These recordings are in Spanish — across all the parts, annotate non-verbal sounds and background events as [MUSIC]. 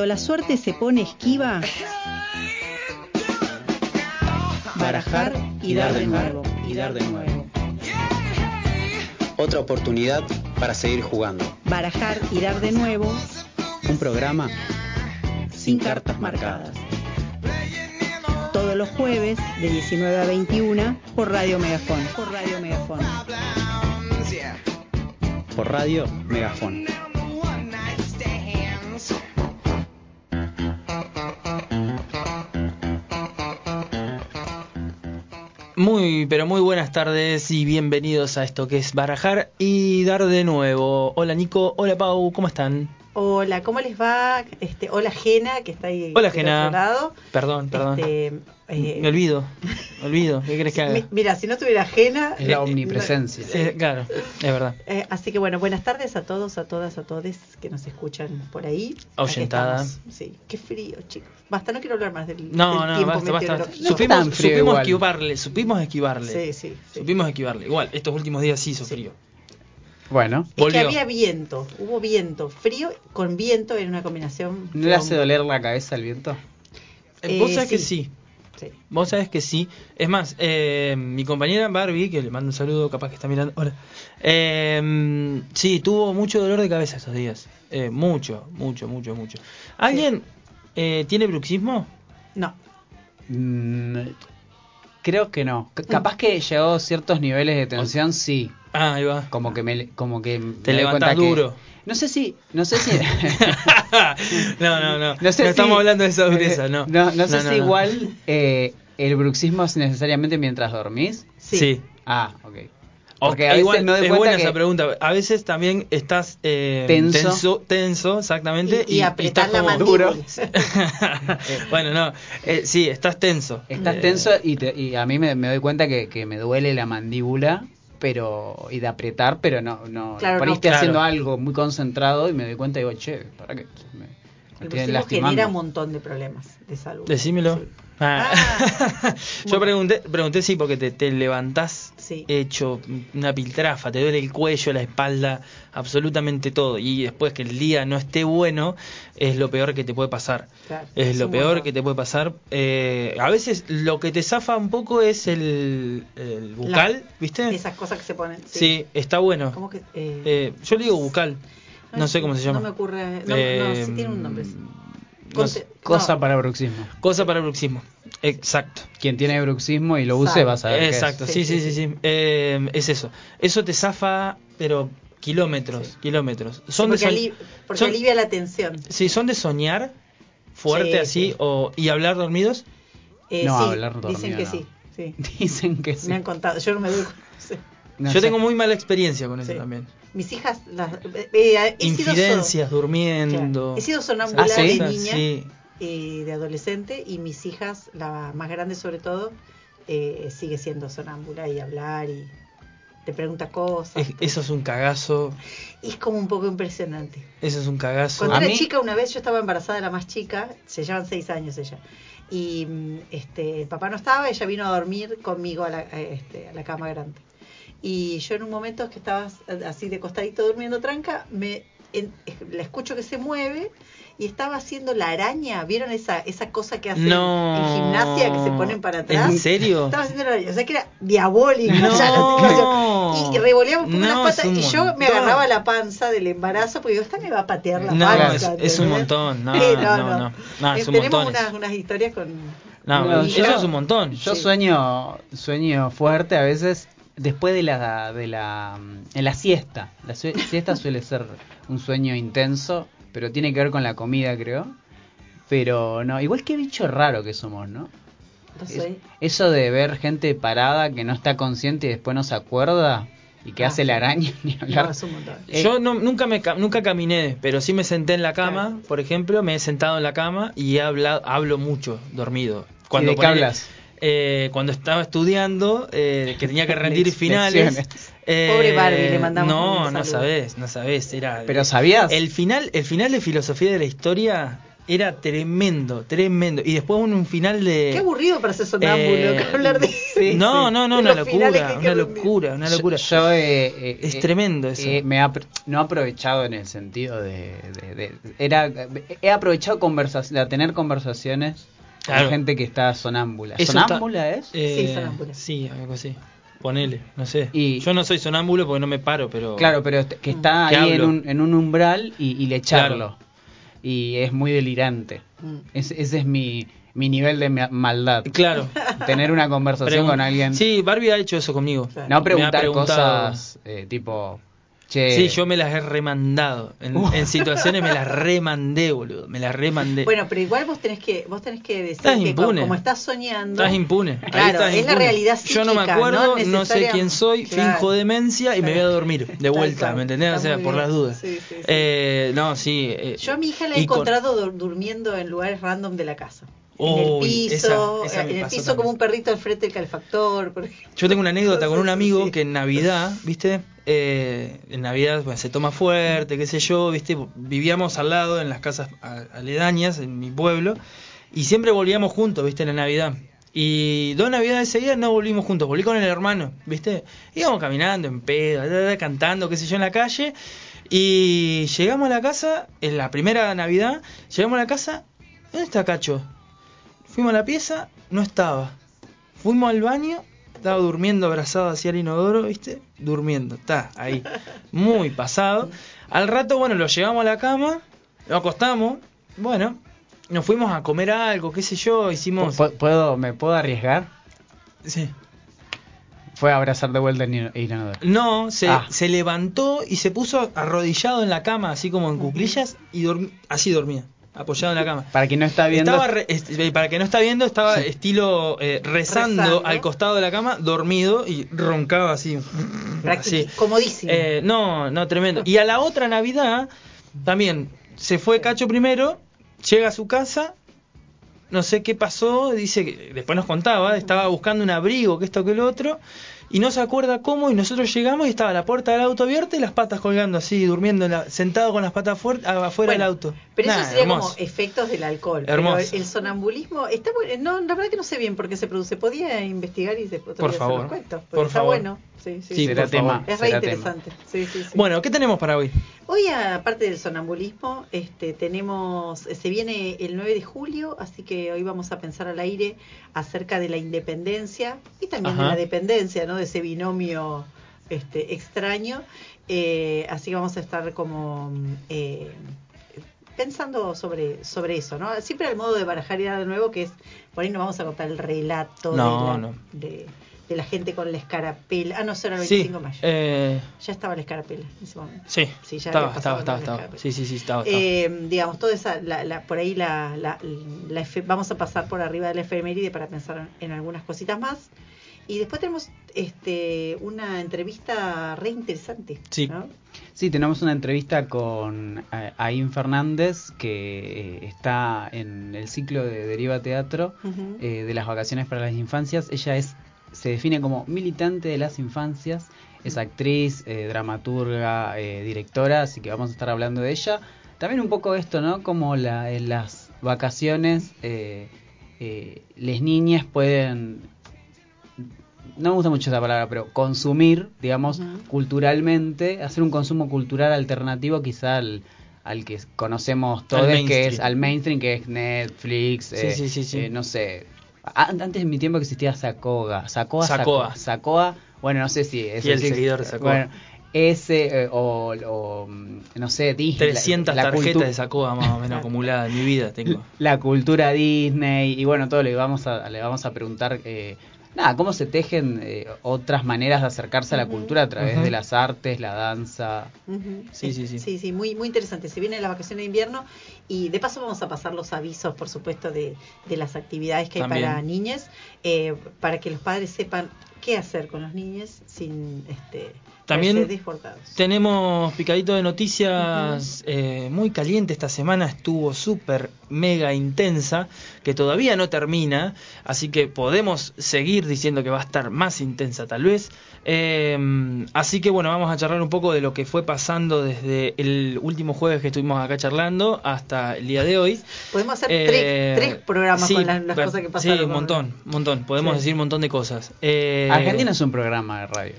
Cuando la suerte se pone esquiva, barajar y dar de nuevo, y dar de nuevo. Otra oportunidad para seguir jugando. Barajar y dar de nuevo Un programa sin cartas marcadas. Todos los jueves de 19 a 21 por Radio Megafón. Por Radio Megafón. por radio Megafón. Muy, pero muy buenas tardes y bienvenidos a esto que es Barajar y Dar de nuevo. Hola Nico, hola Pau, ¿cómo están? Hola, ¿cómo les va? Este, hola Gena, que está ahí Hola, otro lado. Perdón, perdón. Este, eh, Me olvido, me olvido. ¿Qué crees que haga? mi- mira, si no tuviera Gena... Es la omnipresencia. Eh, claro, es verdad. eh, así que bueno, buenas tardes a todos, a todas, a todos que nos escuchan por ahí. Ahuyentada. Sí, qué frío, chicos. Basta, no quiero hablar más del, No, del no, tiempo basta, basta. meteorológico. Supimos, tan frío supimos igual. esquivarle, supimos esquivarle. Sí, sí, sí. Supimos esquivarle. Igual, estos últimos días sí hizo Sí. frío. Bueno, Es que había viento, hubo viento, frío con viento en una combinación. ¿no le hace doler la cabeza el viento? Eh, Vos Eh, sabés que sí. sí. Sí. Vos sabés que sí. Es más, eh, mi compañera Barbie, que le mando un saludo, capaz que está mirando. Hola. Eh, sí, tuvo mucho dolor de cabeza estos días. Eh, mucho, mucho, mucho, mucho. ¿Alguien eh, tiene bruxismo? No, Mm, creo que no. C- capaz que llegó a ciertos niveles de tensión, sí. Ah, ahí va. Como que me, como que me Te levantás cuenta que- duro. No sé si, no sé si. no, [LAUGHS] [LAUGHS] no, no. No No, sé si- estamos hablando de esa dureza, no. No, no sé No, si no, no. igual eh, el bruxismo es necesariamente mientras dormís. Sí. sí. Ah, ok. Porque a veces igual, me doy es buena que esa pregunta. A veces también estás eh, Tenso. tenso, tenso, exactamente. Y, y apretás estás la como mandíbula. [LAUGHS] bueno, no, eh, sí, estás tenso. estás Eh, tenso y, te- y a mí me, me doy cuenta que, que me duele la mandíbula pero y de apretar, pero no, no Claro, por ahí no. estoy haciendo Claro. algo muy concentrado y me doy cuenta y digo, che, ¿para qué? Me, me El lastimando. genera un montón de problemas de salud. Decímelo. Sí. Ah. Ah. [LAUGHS] Yo pregunté, pregunté sí, porque te, te levantás Sí. hecho una piltrafa, te duele el cuello, la espalda, absolutamente todo. Y después que el día no esté bueno, es lo peor que te puede pasar. Claro, es lo peor que te puede pasar. Eh, a veces lo que te zafa un poco es el, el bucal, ¿viste? Esas cosas que se ponen. Sí, está bueno. ¿Cómo que? eh, Eh, yo le digo bucal, no sé cómo se llama. No me ocurre. No, no, sí tiene un nombre. No sé. Cosa No. para bruxismo. Cosa para bruxismo. Exacto. Quien tiene bruxismo y lo use Sabe. va a saber qué es. Exacto, sí, Sí, sí, sí. Eh, es eso. Eso te zafa, pero kilómetros, Sí. kilómetros. Sí, Son de porque, porque son- alivia la tensión. Sí, son de soñar fuerte Sí, así sí. o y hablar dormidos. Eh, No, sí, hablar Dicen dormido, que no. sí. sí. [LAUGHS] Dicen que sí. Me han contado. Yo no me doy. No Yo tengo muy mala experiencia con eso Sí. también. Mis hijas. Las, eh, eh, he sido so- Infidencias, durmiendo. Claro. He sido sonámbula Ah, ¿sí? de niña Sí. y de adolescente y mis hijas, la más grande sobre todo, eh, sigue siendo sonámbula y hablar y te pregunta cosas. Es- eso es un cagazo. Y es como un poco impresionante. Eso es un cagazo. Cuando A era mí- chica, una vez yo estaba embarazada de la más chica, se llevan seis años ella. Y mm, este, el papá no estaba, ella vino a dormir conmigo a la, a, este, a la cama grande. Y yo en un momento que estaba así de costadito durmiendo tranca, me en- la escucho que se mueve y estaba haciendo la araña. ¿Vieron esa, esa cosa que hacen No. en gimnasia que se ponen para atrás? ¿En serio? Estaba haciendo la araña, o sea que era diabólica No. [LAUGHS] ya la. Y, por No, unas patas un y yo me agarraba la panza del embarazo porque digo, esta me va a patear la No, panza. es- es un montón, no, Sí, no, no. No, es Eh, un Tenemos unas, unas historias con... No, No, eso yo- es un montón. Yo Sí. sueño sueño fuerte a veces después de la de la mm, en la siesta. La siesta suele ser un sueño intenso, pero tiene que ver con la comida, creo. Pero no, igual que bicho raro que somos, ¿no? No Es- sé. eso de ver gente parada que no está consciente y después no se acuerda y que Ah, hace la araña [LAUGHS] ni hablar. No, es un montón. Eh, Yo no, nunca me ca- nunca caminé, pero sí me senté en la cama, Claro. por ejemplo, me he sentado en la cama y he hablado, hablo mucho dormido. ¿Y de qué hablas? Eh, cuando estaba estudiando, eh, que tenía que rendir finales. eh, Pobre Barbie, le mandamos No, un no sabés, no sabés. Era, Pero sabías. El final, el final de filosofía de la historia Era tremendo, tremendo. Y después un, un final de... Qué aburrido para ser sonámbulo Eh, que hablar de sí, [LAUGHS] no, sí. no, no, una locura, una locura, una locura. Yo, yo, eh, eh, Es eh, tremendo eso. eh, me ha no he aprovechado en el sentido de, de- de- era he aprovechado conversas, de tener conversaciones Claro. con gente que está sonámbula. Eso está- ¿Sonámbula es? Eh, Sí, sonámbula. Sí, algo así. Ponele, no sé. Y- Yo no soy sonámbulo porque no me paro, pero... Claro, pero que está Que ahí en un, en un umbral y, y le charlo. Claro. Y es muy delirante. Mm. Es- ese es mi, mi nivel de ma- maldad. Claro. Tener una conversación Pregun- con alguien. Sí, Barbie ha hecho eso conmigo. Claro. No preguntar cosas eh, tipo, che, Sí, yo me las he remandado. En, Uh. en situaciones me las remandé, boludo. Me las remandé. Bueno, pero igual vos tenés que vos tenés que decir Estás que como estás soñando. Estás impune. Ahí estás es la realidad Yo no me acuerdo, no no, sé quién soy, Claro. finjo demencia y me voy a dormir de vuelta. ¿me entendés? O sea, por las dudas. Sí, sí, sí. Eh, no, sí. eh, Yo a mi hija la he con- encontrado dur- durmiendo en lugares random de la casa. en el piso, esa- esa me en el piso también. como un perrito al frente del calefactor, por ejemplo. Yo tengo una anécdota con un amigo que en Navidad, ¿viste? Eh, en Navidad bueno, se toma fuerte, qué sé yo, ¿viste? Vivíamos al lado en las casas aledañas, en mi pueblo, y siempre volvíamos juntos, ¿viste? En la Navidad. Y dos Navidades seguidas no volvimos juntos, volví con el hermano, ¿viste? Íbamos caminando en pedo, cantando, qué sé yo, en la calle, y llegamos a la casa, en la primera Navidad, llegamos a la casa, ¿dónde está Cacho? Fuimos a la pieza, no estaba. Fuimos al baño, estaba durmiendo abrazado hacia el inodoro, ¿viste? Durmiendo, está ahí. Muy pasado. Al rato, bueno, lo llevamos a la cama, lo acostamos, bueno, nos fuimos a comer algo, qué sé yo, hicimos... ¿pu- ¿puedo, ¿me puedo arriesgar? Sí. Fue a abrazar de vuelta el ino- el inodoro. No, se, Ah. se levantó y se puso arrodillado en la cama, así como en cuclillas, y dorm- así dormía, apoyado en la cama. Para quien no está viendo, Estaba re- est- eh, para que no está viendo, estaba Sí. estilo eh, rezando, Rezando. al costado de la cama, dormido y roncaba así. Así. Comodísimo. Eh, no, no, tremendo. Y a la otra Navidad, también, se fue Cacho primero, llega a su casa, no sé qué pasó, dice que después nos contaba, estaba buscando un abrigo, que esto que lo otro, y no se acuerda cómo, y nosotros llegamos y estaba la puerta del auto abierta y las patas colgando así, durmiendo, en la- sentado con las patas fuer- afuera del auto. Pero Nah, eso sería hermoso. como efectos del alcohol. Hermoso. Pero el sonambulismo está bueno. No, la verdad que no sé bien por qué se produce. Podía investigar y después Por favor, los cuento. porque por está favor. bueno. Sí, sí, Sí, será por tema. favor. Es re interesante. Sí, sí, sí. Bueno, ¿qué tenemos para hoy? Hoy, aparte del sonambulismo, este, tenemos, se viene el 9 de julio, así que hoy vamos a pensar al aire acerca de la independencia y también Ajá. de la dependencia, ¿no? De ese binomio este, extraño. Eh, así que vamos a estar como eh, pensando sobre, sobre eso, ¿no? Siempre al modo de barajar y dar de nuevo, que es, por ahí no vamos a contar el relato No, de, la, no. de, de la gente con la escarapela. Ah, no, eso era el Sí, 25 de mayo. eh, Ya estaba la escarapela en ese momento. sí, Sí, ya estaba, estaba, estaba. Sí, sí, sí, estaba, estaba. Eh, digamos, toda esa, la, la- por ahí la, la, la vamos a pasar por arriba de la efeméride para pensar en algunas cositas más. Y después tenemos este una entrevista re interesante. Sí. ¿no? Sí, tenemos una entrevista con eh, Aín Fernández, que eh, está en el ciclo de Deriva Teatro eh, de las vacaciones para las infancias. Ella es se define como militante de las infancias, es actriz, eh, dramaturga, directora, así que vamos a estar hablando de ella. También un poco esto, ¿no? Como la, en las vacaciones eh, las niñas pueden no me gusta mucho esa palabra, pero consumir, digamos, culturalmente, hacer un consumo cultural alternativo quizá al, al que conocemos todos, que es al mainstream, que es Netflix, Sí, eh, sí, sí, sí. eh, no sé. Antes de mi tiempo que existía Sacoga, Sacoa, Sacoa. Sacoa, Sacoa, bueno, no sé si es el seguidor de Sacoa. Bueno, ese eh, o, o, no sé, Disney, 300 la- la tarjetas de Sacoa más o menos acumuladas en mi vida tengo. [LAUGHS] la cultura Disney y bueno todo le vamos a le vamos a preguntar eh, nada cómo se tejen eh, otras maneras de acercarse a la cultura a través de las artes la danza. Sí, sí, sí. Sí, sí, muy, muy interesante. Se vienen las vacaciones de invierno y de paso vamos a pasar los avisos, por supuesto, de, de las actividades que hay para niñas, eh, para que los padres sepan qué hacer con los niños sin este, También. Tenemos picadito de noticias eh, muy caliente esta semana, estuvo súper mega intensa que todavía no termina, así que podemos seguir diciendo que va a estar más intensa tal vez. Eh, así que bueno, vamos a charlar un poco de lo que fue pasando desde el último jueves que estuvimos acá charlando hasta el día de hoy. Podemos hacer Eh, tres, tres programas sí, con las, las per- cosas que pasaron. Sí, un montón, un montón. Podemos Sí. decir un montón de cosas. Eh, Argentina es un programa de radio.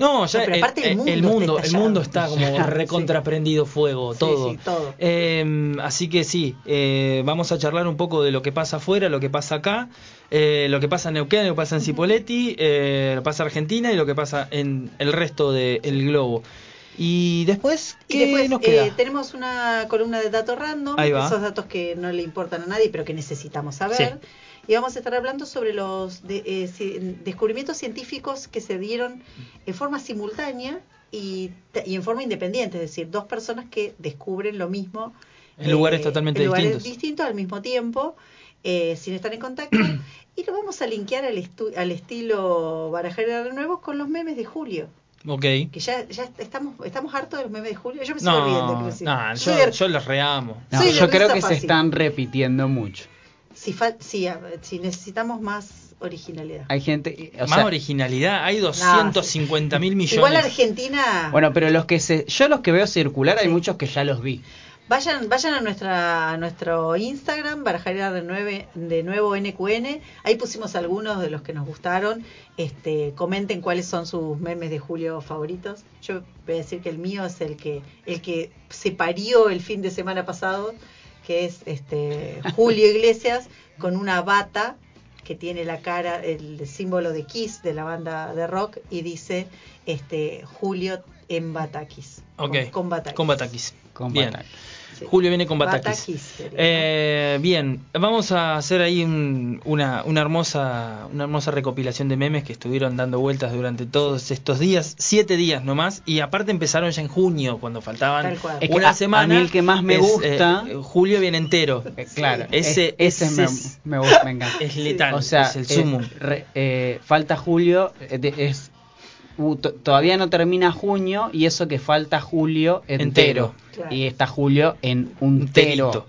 No, ya No, pero el, aparte el el- mundo el está mundo, el estallado. mundo está como [LAUGHS] recontraprendido fuego, Sí, todo. sí, todo. Eh, así que sí, eh, vamos a charlar un poco de lo que pasa afuera, lo que pasa acá, eh, lo que pasa en Neuquén, lo que pasa en Cipolletti, eh, lo que pasa en Argentina y lo que pasa en el resto del globo. Y después, Y ¿qué después nos queda? eh, tenemos una columna de datos random, esos datos que no le importan a nadie, pero que necesitamos saber. Sí. Y vamos a estar hablando sobre los de- eh, descubrimientos científicos que se dieron en forma simultánea y, y en forma independiente, es decir, dos personas que descubren lo mismo eh, En lugares totalmente en lugares distintos. distintos al mismo tiempo, eh, sin estar en contacto. [CLEARS THROAT] y lo vamos a linkear al, estu- al estilo Barajera de Nuevo con los memes de Julio. Ok. Que ya, ya estamos, estamos hartos de los memes de Julio. Yo me sigo. No, no, yo, los reamo. No, yo creo que se están repitiendo mucho. Si, fal- si, a- si necesitamos más originalidad. Hay gente, o Más sea, originalidad, hay 250 mil millones. Igual Argentina. bueno, pero los que se, yo los que veo circular hay muchos que ya los vi. Vayan, vayan a nuestra a nuestro Instagram, Barajaria de, nueve, de nuevo NQN. Ahí pusimos algunos de los que nos gustaron. Este, comenten cuáles son sus memes de Julio favoritos. Yo voy a decir que el mío es el que el que se parió el fin de semana pasado, que es este Julio Iglesias con una bata que tiene la cara, el símbolo de Kiss de la banda de rock y dice este Julio en Batakis. Ok. Con, con Batakis. Con Batakis. Con Bien. Sí. Julio viene con Batakis. Eh, bien, vamos a hacer ahí un- una, una hermosa una hermosa recopilación de memes que estuvieron dando vueltas durante todos estos días, siete días nomás, y aparte empezaron ya en junio, cuando faltaban. Es que una a- semana. a mí el que más me es, gusta- eh, julio viene entero. Eh, claro, Ese- es- ese, ese me, es- me gusta, me encanta. Es letal, o sea, es el eh, sumo. re- eh, falta julio, eh, de- es uh, to- todavía no termina junio y eso que falta julio entero. Entero. Claro. Y está julio en un tero.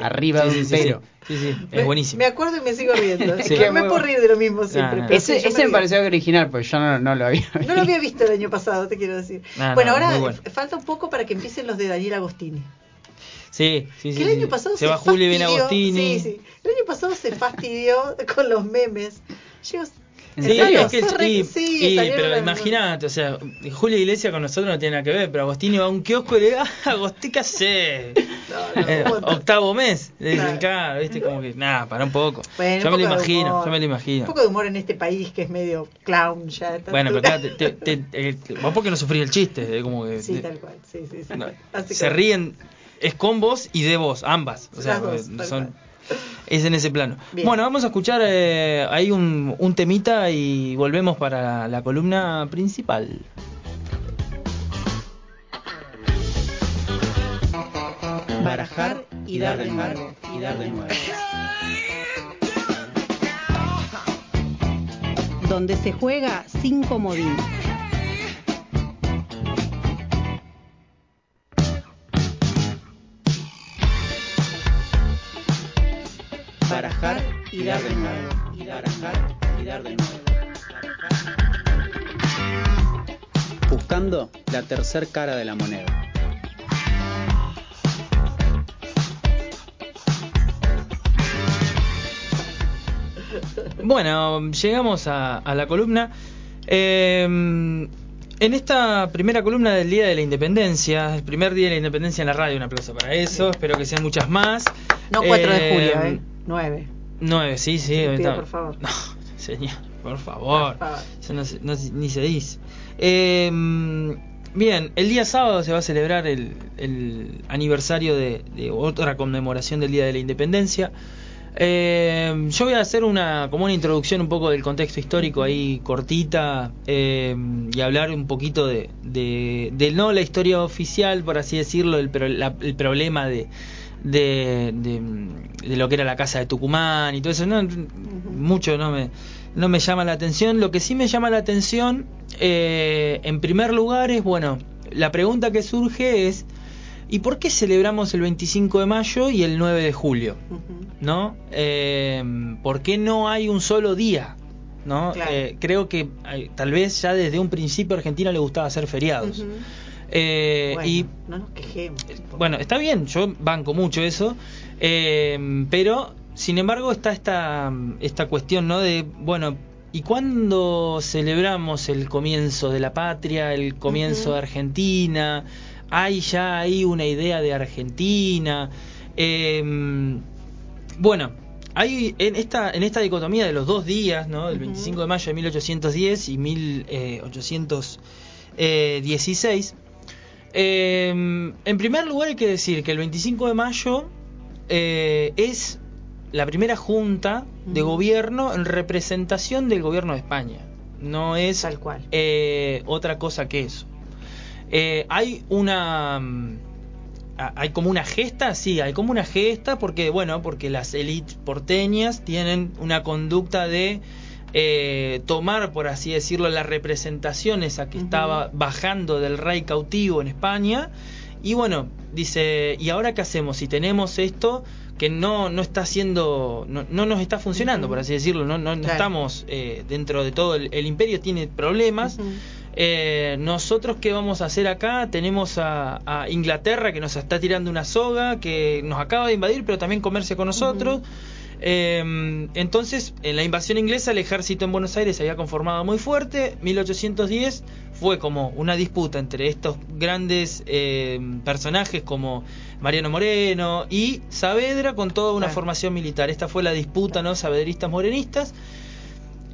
Arriba de un sí, sí, tero. Sí, sí, sí, Me- es buenísimo. Me acuerdo y me sigo riendo. Es [LAUGHS] Sí, que me puedo reír de lo mismo siempre. Ah, Ese, sí, me río. pareció original, porque yo no, no lo había No lo había visto el año pasado, te quiero decir. Bueno, no, ahora bueno. falta un poco para que empiecen los de Daniel Agostini. Sí, sí, sí. que el año sí. pasado se va Julio y viene fastidió- Agostini. Sí, sí. El año pasado se fastidió con los memes. Yo, ¿En Sí, serio? es que y- sí, y- pero imagínate, o sea, Julio Iglesias con nosotros no tiene nada que ver, pero Agostini va a un kiosco y le dice, ah, Agostini, ¿qué hace? [LAUGHS] No, no, Eh, octavo mes, le dicen, Claro. claro, viste, como que, nada, para un poco. Bueno, yo un me lo poco imagino, humor. yo me lo imagino. Un poco de humor en este país que es medio clown ya. Bueno, pero claro, te, te- [LAUGHS] te- eh, vos porque no sufrís el chiste, eh, como que Sí, te- tal cual. Sí, sí, sí. no, se ríen, es con vos y de vos, ambas, o sea, dos, son... Es en ese plano. Bien. Bueno, vamos a escuchar eh, ahí un, un temita y volvemos para la columna principal. Barajar y dar de nuevo. Y dar de nuevo. Donde se juega sin comodín. Barajar y dar de nuevo. Y barajar y dar de nuevo. Buscando la tercer cara de la moneda. Bueno, llegamos a, a la columna. Eh, en esta primera columna del Día de la Independencia, el primer Día de la Independencia en la radio, un aplauso para eso, espero que sean muchas más. No 4 de julio, ¿eh? 9. Nueve, sí, sí. Pido, por favor. [LAUGHS] No, señor, por favor. Por favor. Eso no, se- no ni se dice. Eh, bien, el día sábado se va a celebrar el, el aniversario de, de otra conmemoración del Día de la Independencia. Eh, yo voy a hacer una como una introducción un poco del contexto histórico ahí cortita eh, y hablar un poquito de, de, de no la historia oficial por así decirlo el, pro- la- el problema de, de, de, de lo que era la casa de Tucumán y todo eso no mucho no me no me llama la atención lo que sí me llama la atención eh, en primer lugar es bueno la pregunta que surge es ¿Y por qué celebramos el 25 de mayo y el 9 de julio? ¿No? Eh, ¿Por qué no hay un solo día? ¿No? Claro. Eh, creo que eh, tal vez ya desde un principio a Argentina le gustaba hacer feriados. Eh, Bueno, y no nos quejemos. bueno, está bien, yo banco mucho eso, eh, pero sin embargo está esta, esta cuestión, ¿no? De, bueno, ¿y cuándo celebramos el comienzo de la patria, el comienzo de Argentina? ¿Hay ya ahí una idea de Argentina? Eh, bueno, hay en esta, en esta dicotomía de los dos días, ¿no? El Ujú. 25 de mayo de 1810 y 1816, eh, en primer lugar hay que decir que el 25 de mayo eh, es la primera junta de gobierno en representación del gobierno de España. No es Tal cual. eh, otra cosa que eso. Eh, hay una mm, hay como una gesta, sí, hay como una gesta porque bueno, porque las élites porteñas tienen una conducta de eh, tomar, por así decirlo, la representación esa que estaba bajando del rey cautivo en España. Y bueno, dice, ¿y ahora qué hacemos? Si tenemos esto que no, no está haciendo, no, no nos está funcionando, por así decirlo, no, no, no Claro. estamos eh, dentro de todo, el, el imperio tiene problemas. Eh, nosotros qué vamos a hacer acá tenemos a, a Inglaterra que nos está tirando una soga que nos acaba de invadir pero también comerse con nosotros. Eh, entonces en la invasión inglesa el ejército en Buenos Aires se había conformado muy fuerte. 1810 fue como una disputa entre estos grandes eh, personajes como Mariano Moreno y Saavedra con toda una formación militar. Esta fue la disputa no saavedristas morenistas.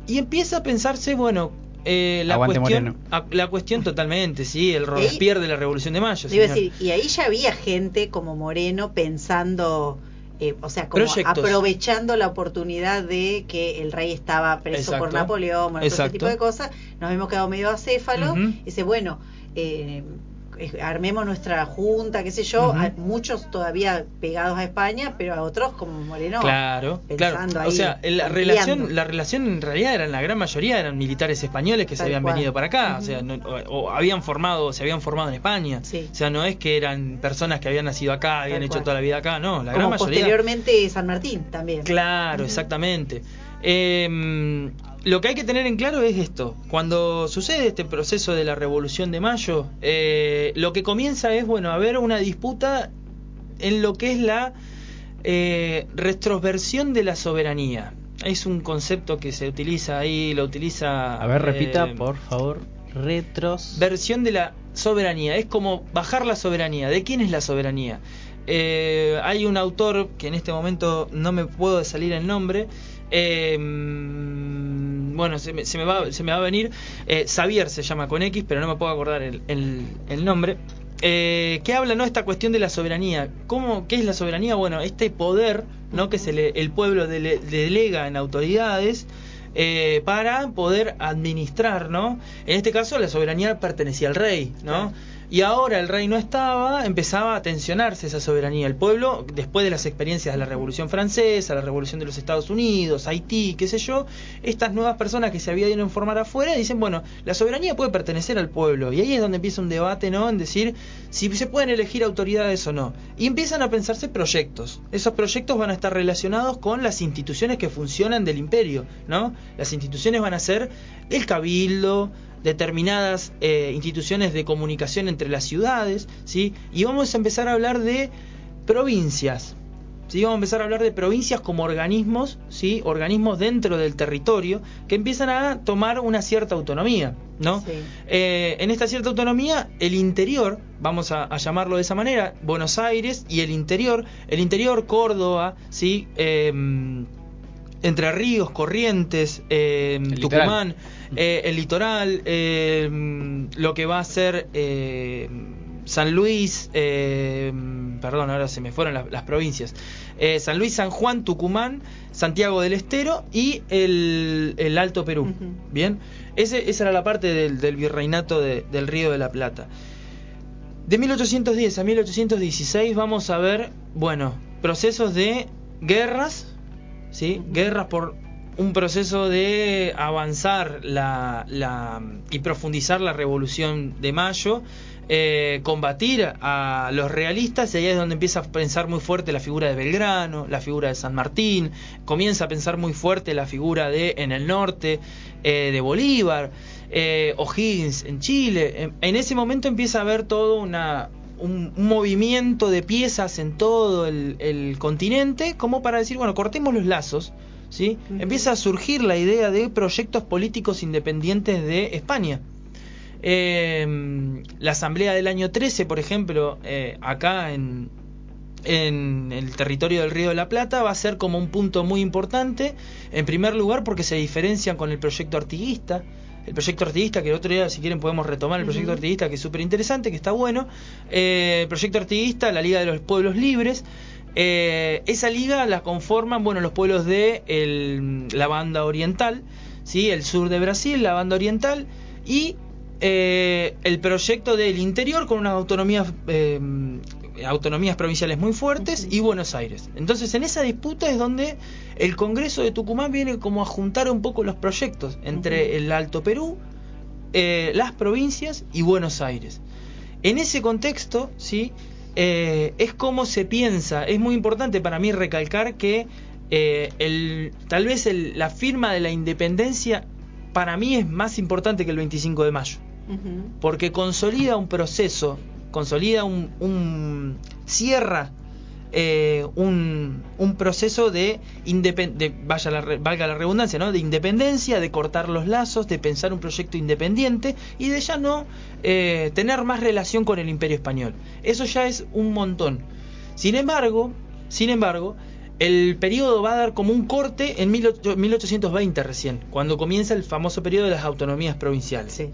Y empieza a pensarse, bueno, eh, la Aguante cuestión, a- la cuestión totalmente, sí, el Robespierre de la Revolución de Mayo. Le iba a señor. decir, y ahí ya había gente como Moreno pensando, eh, o sea, como Proyectos. aprovechando la oportunidad de que el rey estaba preso por. Napoleón, bueno, todo ese tipo de cosas. Nos hemos quedado medio acéfalo. Y dice, bueno, eh, armemos nuestra junta, qué sé yo. Muchos todavía pegados a España, pero a otros como Moreno. Claro, pensando claro. ahí, o sea, la relación, la relación en realidad eran la gran mayoría eran militares españoles que se habían cual. venido para acá, o sea, no- o, o habían formado, se habían formado en España. Sí. O sea, no es que eran personas que habían nacido acá, habían Tal hecho cual. toda la vida acá, no, la gran mayoría. posteriormente San Martín también. Claro, exactamente. Eh, lo que hay que tener en claro es esto. Cuando sucede este proceso de la Revolución de Mayo, eh, lo que comienza es, bueno, haber una disputa en lo que es la eh, retroversión de la soberanía. Es un concepto que se utiliza ahí, lo utiliza... A ver, repita, eh, por favor. Retros. versión de la soberanía. Es como bajar la soberanía. ¿De quién es la soberanía? Eh, hay un autor que en este momento no me puedo salir el nombre. Eh, bueno, se me, se me va, se me va a venir. Eh, Xavier se llama con X, pero no me puedo acordar el, el- el nombre. Eh, que habla no esta cuestión de la soberanía. ¿Cómo, ¿Qué es la soberanía? Bueno, este poder no que se le, el pueblo dele- delega en autoridades eh, para poder administrar, ¿no? En este caso la soberanía pertenecía al rey, ¿no? Y ahora el rey no estaba, empezaba a tensionarse esa soberanía. El pueblo, después de las experiencias de la Revolución Francesa, la Revolución de los Estados Unidos, Haití, qué sé yo, estas nuevas personas que se habían ido a informar afuera dicen, bueno, la soberanía puede pertenecer al pueblo. Y ahí es donde empieza un debate, ¿no? En decir si se pueden elegir autoridades o no. Y empiezan a pensarse proyectos. Esos proyectos van a estar relacionados con las instituciones que funcionan del imperio, ¿no? Las instituciones van a ser el cabildo, determinadas eh, instituciones de comunicación entre las ciudades, ¿sí? Y vamos a empezar a hablar de provincias, ¿sí? Vamos a empezar a hablar de provincias como organismos, ¿sí? Organismos dentro del territorio que empiezan a tomar una cierta autonomía, ¿no? Sí. Eh, en esta cierta autonomía, el interior, vamos a, a llamarlo de esa manera, Buenos Aires y el interior, el interior, Córdoba, ¿sí? Em, entre Ríos, Corrientes, eh, El Tucumán, eh, el litoral, eh, lo que va a ser eh, San Luis, eh, perdón, ahora se me fueron las, las provincias, eh, San Luis, San Juan, Tucumán, Santiago del Estero y el, el Alto Perú. Bien, Ese, esa era la parte del, del virreinato de- del Río de la Plata. De 1810 a 1816 vamos a ver, bueno, procesos de guerras, ¿sí? Guerras por un proceso de avanzar la, la- y profundizar la revolución de mayo. eh, combatir a los realistas y ahí es donde empieza a pensar muy fuerte la figura de Belgrano, la figura de San Martín, comienza a pensar muy fuerte la figura de en el norte eh, de Bolívar, eh, O'Higgins en Chile. En, en, ese momento empieza a haber todo una, un, un movimiento de piezas en todo el, el, continente como para decir, bueno, cortemos los lazos. ¿sí? Uh -huh. Empieza a surgir la idea de proyectos políticos independientes de España. Eh, la asamblea del año 13, por ejemplo, eh, acá en, en el territorio del Río de la Plata, va a ser como un punto muy importante, en primer lugar porque se diferencian con el proyecto artiguista, el proyecto artiguista, que el otro día, si quieren, podemos retomar el proyecto uh -huh. artiguista, que es súper interesante, que está bueno. Eh, el proyecto artiguista, la Liga de los Pueblos Libres. Eh, esa liga la conforman, bueno, los pueblos de el, la banda oriental, ¿sí? el sur de Brasil, la banda oriental, y eh, el proyecto del interior con unas autonomías eh, autonomías provinciales muy fuertes uh -huh. y Buenos Aires. Entonces, en esa disputa es donde el Congreso de Tucumán viene como a juntar un poco los proyectos entre uh -huh. el Alto Perú, eh, las provincias y Buenos Aires. En ese contexto, sí, eh, es como se piensa. Es muy importante para mí recalcar que eh, el, tal vez el, la firma de la independencia para mí es más importante que el 25 de mayo, uh -huh. porque consolida un proceso consolida un, un cierra eh, un, un, proceso de, de vaya la, valga la redundancia, ¿no? de independencia, de cortar los lazos, de pensar un proyecto independiente y de ya no eh, tener más relación con el imperio español. Eso ya es un montón. Sin embargo, sin embargo, el periodo va a dar como un corte en 1820 recién, cuando comienza el famoso periodo de las autonomías provinciales. Sí.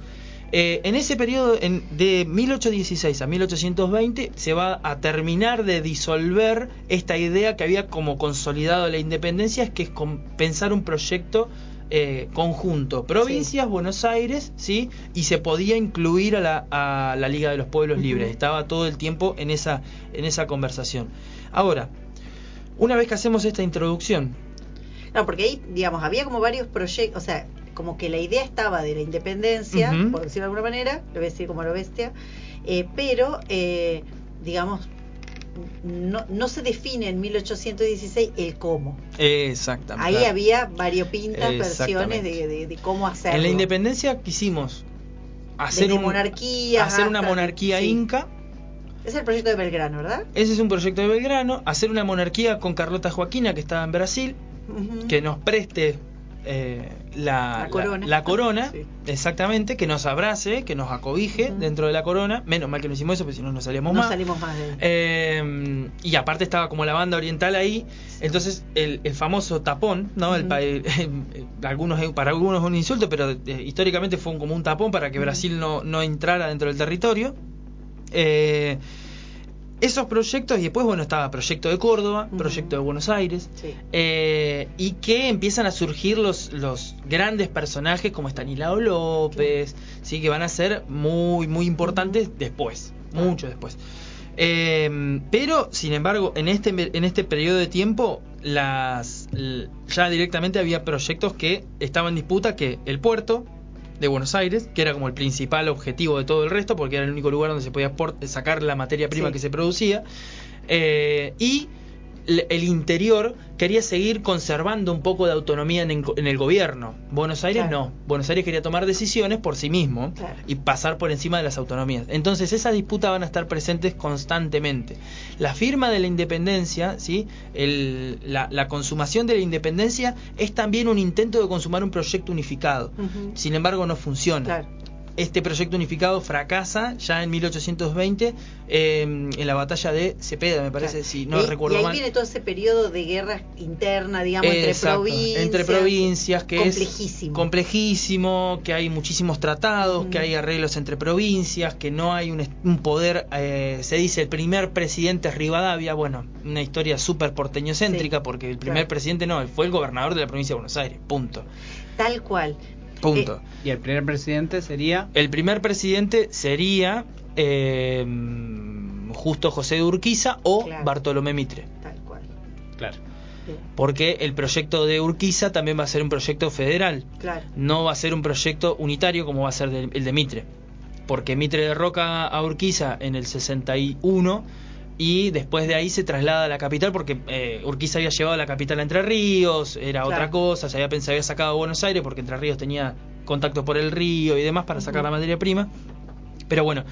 Eh, en ese periodo, en, de 1816 a 1820, se va a terminar de disolver esta idea que había como consolidado la independencia, es que es pensar un proyecto eh, conjunto, provincias, sí. Buenos Aires, sí, y se podía incluir a la, a la Liga de los Pueblos uh -huh. Libres. Estaba todo el tiempo en esa, en esa conversación. Ahora, una vez que hacemos esta introducción. No, porque ahí, digamos, había como varios proyectos, o sea, como que la idea estaba de la independencia, uh -huh. por decirlo de alguna manera, lo voy a decir como lo bestia, eh, pero, eh, digamos, no, no se define en 1816 el cómo. Exactamente. Ahí había variopintas versiones de, de, de, cómo hacerlo. En la independencia quisimos hacer, Desde un, monarquía, hacer una monarquía sí. inca. Es el proyecto de Belgrano, ¿verdad? Ese es un proyecto de Belgrano. Hacer una monarquía con Carlota Joaquina, que estaba en Brasil, uh -huh. que nos preste eh, la, la, corona, la, la corona sí. exactamente, que nos abrace, que nos acobije uh -huh. dentro de la corona. Menos mal que no hicimos eso, porque si no, no salíamos no más. salimos más de eh, y aparte estaba como la banda oriental ahí. Entonces, el, el famoso tapón, ¿no? Uh -huh. el, el, algunos, para algunos es un insulto, pero eh, históricamente fue un, como un tapón para que Brasil no, no entrara dentro del territorio. Eh, esos proyectos, y después, bueno, estaba Proyecto de Córdoba, uh -huh. Proyecto de Buenos Aires, sí. eh, y que empiezan a surgir los, los grandes personajes como Estanislao López, sí. sí, que van a ser muy, muy importantes después, mucho después. Eh, pero, sin embargo, en este, en este periodo de tiempo, las ya directamente había proyectos que estaban en disputa, que el puerto, de Buenos Aires, que era como el principal objetivo de todo el resto, porque era el único lugar donde se podía sacar la materia prima sí. que se producía. Eh, y el interior quería seguir conservando un poco de autonomía en, en el gobierno. Buenos Aires claro. no. Buenos Aires quería tomar decisiones por sí mismo claro. y pasar por encima de las autonomías. Entonces esas disputas van a estar presentes constantemente. La firma de la independencia, ¿sí? El, la, la, consumación de la independencia es también un intento de consumar un proyecto unificado. Uh -huh. Sin embargo, no funciona. Claro este proyecto unificado fracasa ya en 1820 eh, en la batalla de Cepeda, me parece, claro. si no y, recuerdo y ahí mal. viene todo ese periodo de guerra interna, digamos, entre provincias. Entre provincias, que complejísimo. es complejísimo, que hay muchísimos tratados, mm. que hay arreglos entre provincias, que no hay un, un poder, eh, se dice el primer presidente es Rivadavia, bueno, una historia súper porteñocéntrica, sí, porque el primer claro. presidente no, fue el gobernador de la provincia de Buenos Aires, punto. Tal cual. Punto. ¿Y el primer presidente sería? El primer presidente sería eh, justo José de Urquiza o claro. Bartolomé Mitre. Tal cual. Claro. Porque el proyecto de Urquiza también va a ser un proyecto federal. Claro. No va a ser un proyecto unitario como va a ser el de Mitre. porque Mitre derroca a Urquiza en el 61 y después de ahí se traslada a la capital porque eh, Urquiza había llevado la capital a Entre Ríos, era otra cosa, se había pensado, había sacado a Buenos Aires porque Entre Ríos tenía contacto por el río y demás para sacar la materia prima. Pero bueno,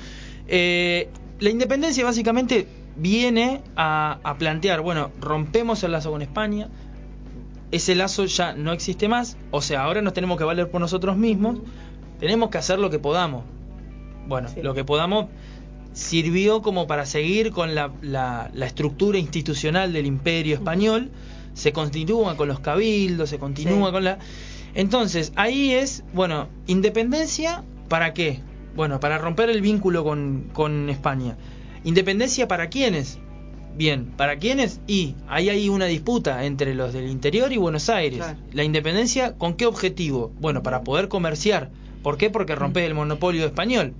eh, la independencia básicamente viene a, a plantear, bueno, rompemos el lazo con España, ese lazo ya no existe más, o sea, ahora nos tenemos que valer por nosotros mismos, tenemos que hacer lo que podamos. Bueno, Sí. lo que podamos sirvió como para seguir con la, la- la estructura institucional del imperio español, se continúa con los cabildos, se continúa Sí. con la... Entonces, ahí es, bueno, independencia, ¿para qué? Bueno, para romper el vínculo con, con España. ¿Independencia para quiénes? Bien, ¿para quiénes? Y ahí hay una disputa entre los del interior y Buenos Aires. Claro. La independencia, ¿con qué objetivo? Bueno, para poder comerciar. ¿Por qué? Porque rompe el monopolio español.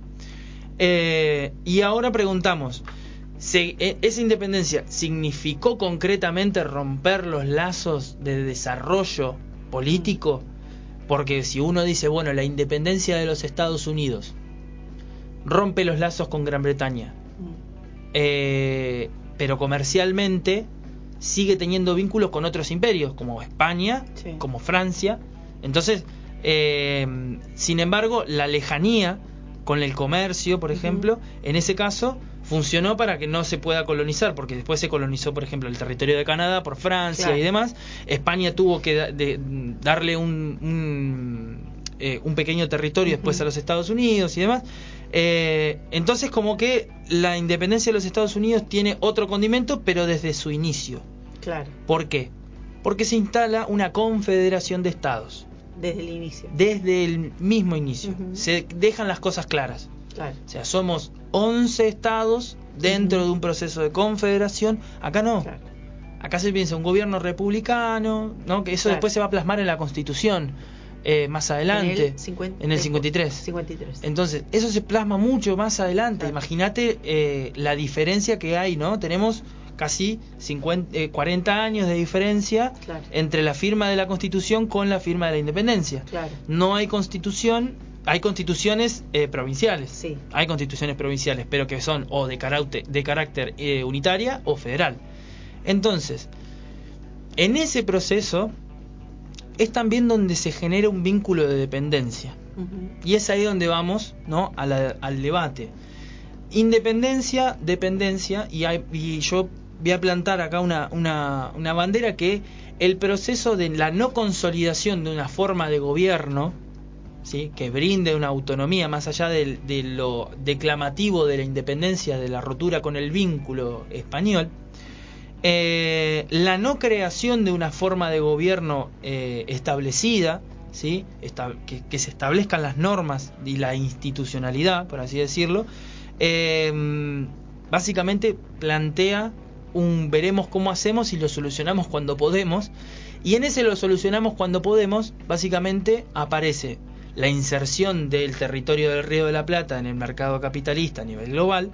Eh, y ahora preguntamos, ¿se- e- ¿esa independencia significó concretamente romper los lazos de desarrollo político? Porque si uno dice, bueno, la independencia de los Estados Unidos rompe los lazos con Gran Bretaña, Mm. eh, pero comercialmente sigue teniendo vínculos con otros imperios, como España, Sí. como Francia. Entonces, eh, sin embargo, la lejanía con el comercio, por ejemplo, en ese caso funcionó para que no se pueda colonizar, porque después se colonizó, por ejemplo, el territorio de Canadá por Francia Claro. y demás. España tuvo que da- de- darle un, un, eh, un pequeño territorio después a los Estados Unidos y demás. Eh, entonces, como que la independencia de los Estados Unidos tiene otro condimento, pero desde su inicio. Claro, ¿Por qué? Porque se instala una confederación de estados desde el inicio. desde el mismo inicio. Se dejan las cosas claras. Claro. O sea, somos 11 estados dentro de un proceso de confederación. Acá no. Claro. Acá se piensa un gobierno republicano, ¿no? Que eso Claro. después se va a plasmar en la Constitución eh, más adelante. En el, 50 en el 53. 53. Entonces, eso se plasma mucho más adelante. Imagínate eh, la diferencia que hay, ¿no? Tenemos casi 50, eh, 40 años de diferencia Claro. entre la firma de la Constitución con la firma de la Independencia. Claro. No hay constitución, hay constituciones eh, provinciales. Sí. Hay constituciones provinciales, pero que son o de carácter, de carácter eh, unitaria o federal. Entonces, en ese proceso es también donde se genera un vínculo de dependencia. Y es ahí donde vamos ¿no? a la- al debate. Independencia, dependencia, y, hay- y yo voy a plantar acá una, una, bandera que el proceso de la no consolidación de una forma de gobierno, ¿sí? que brinde una autonomía más allá de, lo declamativo de la independencia, de la rotura con el vínculo español, eh, la no creación de una forma de gobierno eh, establecida, ¿sí? Que se establezcan las normas y la institucionalidad, por así decirlo, eh, básicamente plantea un veremos cómo hacemos y lo solucionamos cuando podemos. Y en ese lo solucionamos cuando podemos, básicamente aparece la inserción del territorio del Río de la Plata en el mercado capitalista a nivel global,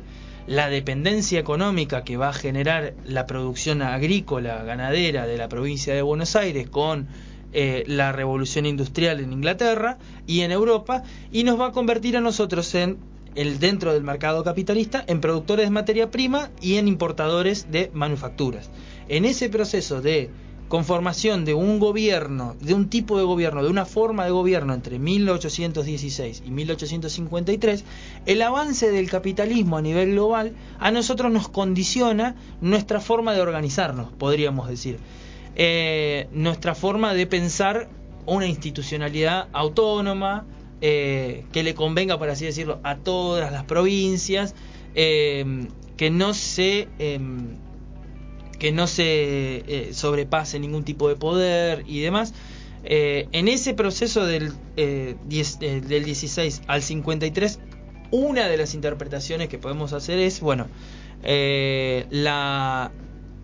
la dependencia económica que va a generar la producción agrícola, ganadera de la provincia de Buenos Aires con eh, la revolución industrial en Inglaterra y en Europa, y nos va a convertir a nosotros en el dentro del mercado capitalista en productores de materia prima y en importadores de manufacturas. En ese proceso de conformación de un gobierno, de un tipo de gobierno, de una forma de gobierno entre 1816 y 1853, el avance del capitalismo a nivel global a nosotros nos condiciona nuestra forma de organizarnos, podríamos decir. Eh, nuestra forma de pensar una institucionalidad autónoma, eh, que le convenga, por así decirlo, a todas las provincias, eh, que no se em, que no se eh, sobrepase ningún tipo de poder y demás. Eh, en ese proceso del, eh, diez- eh, del 16 al 53, una de las interpretaciones que podemos hacer es, bueno, la,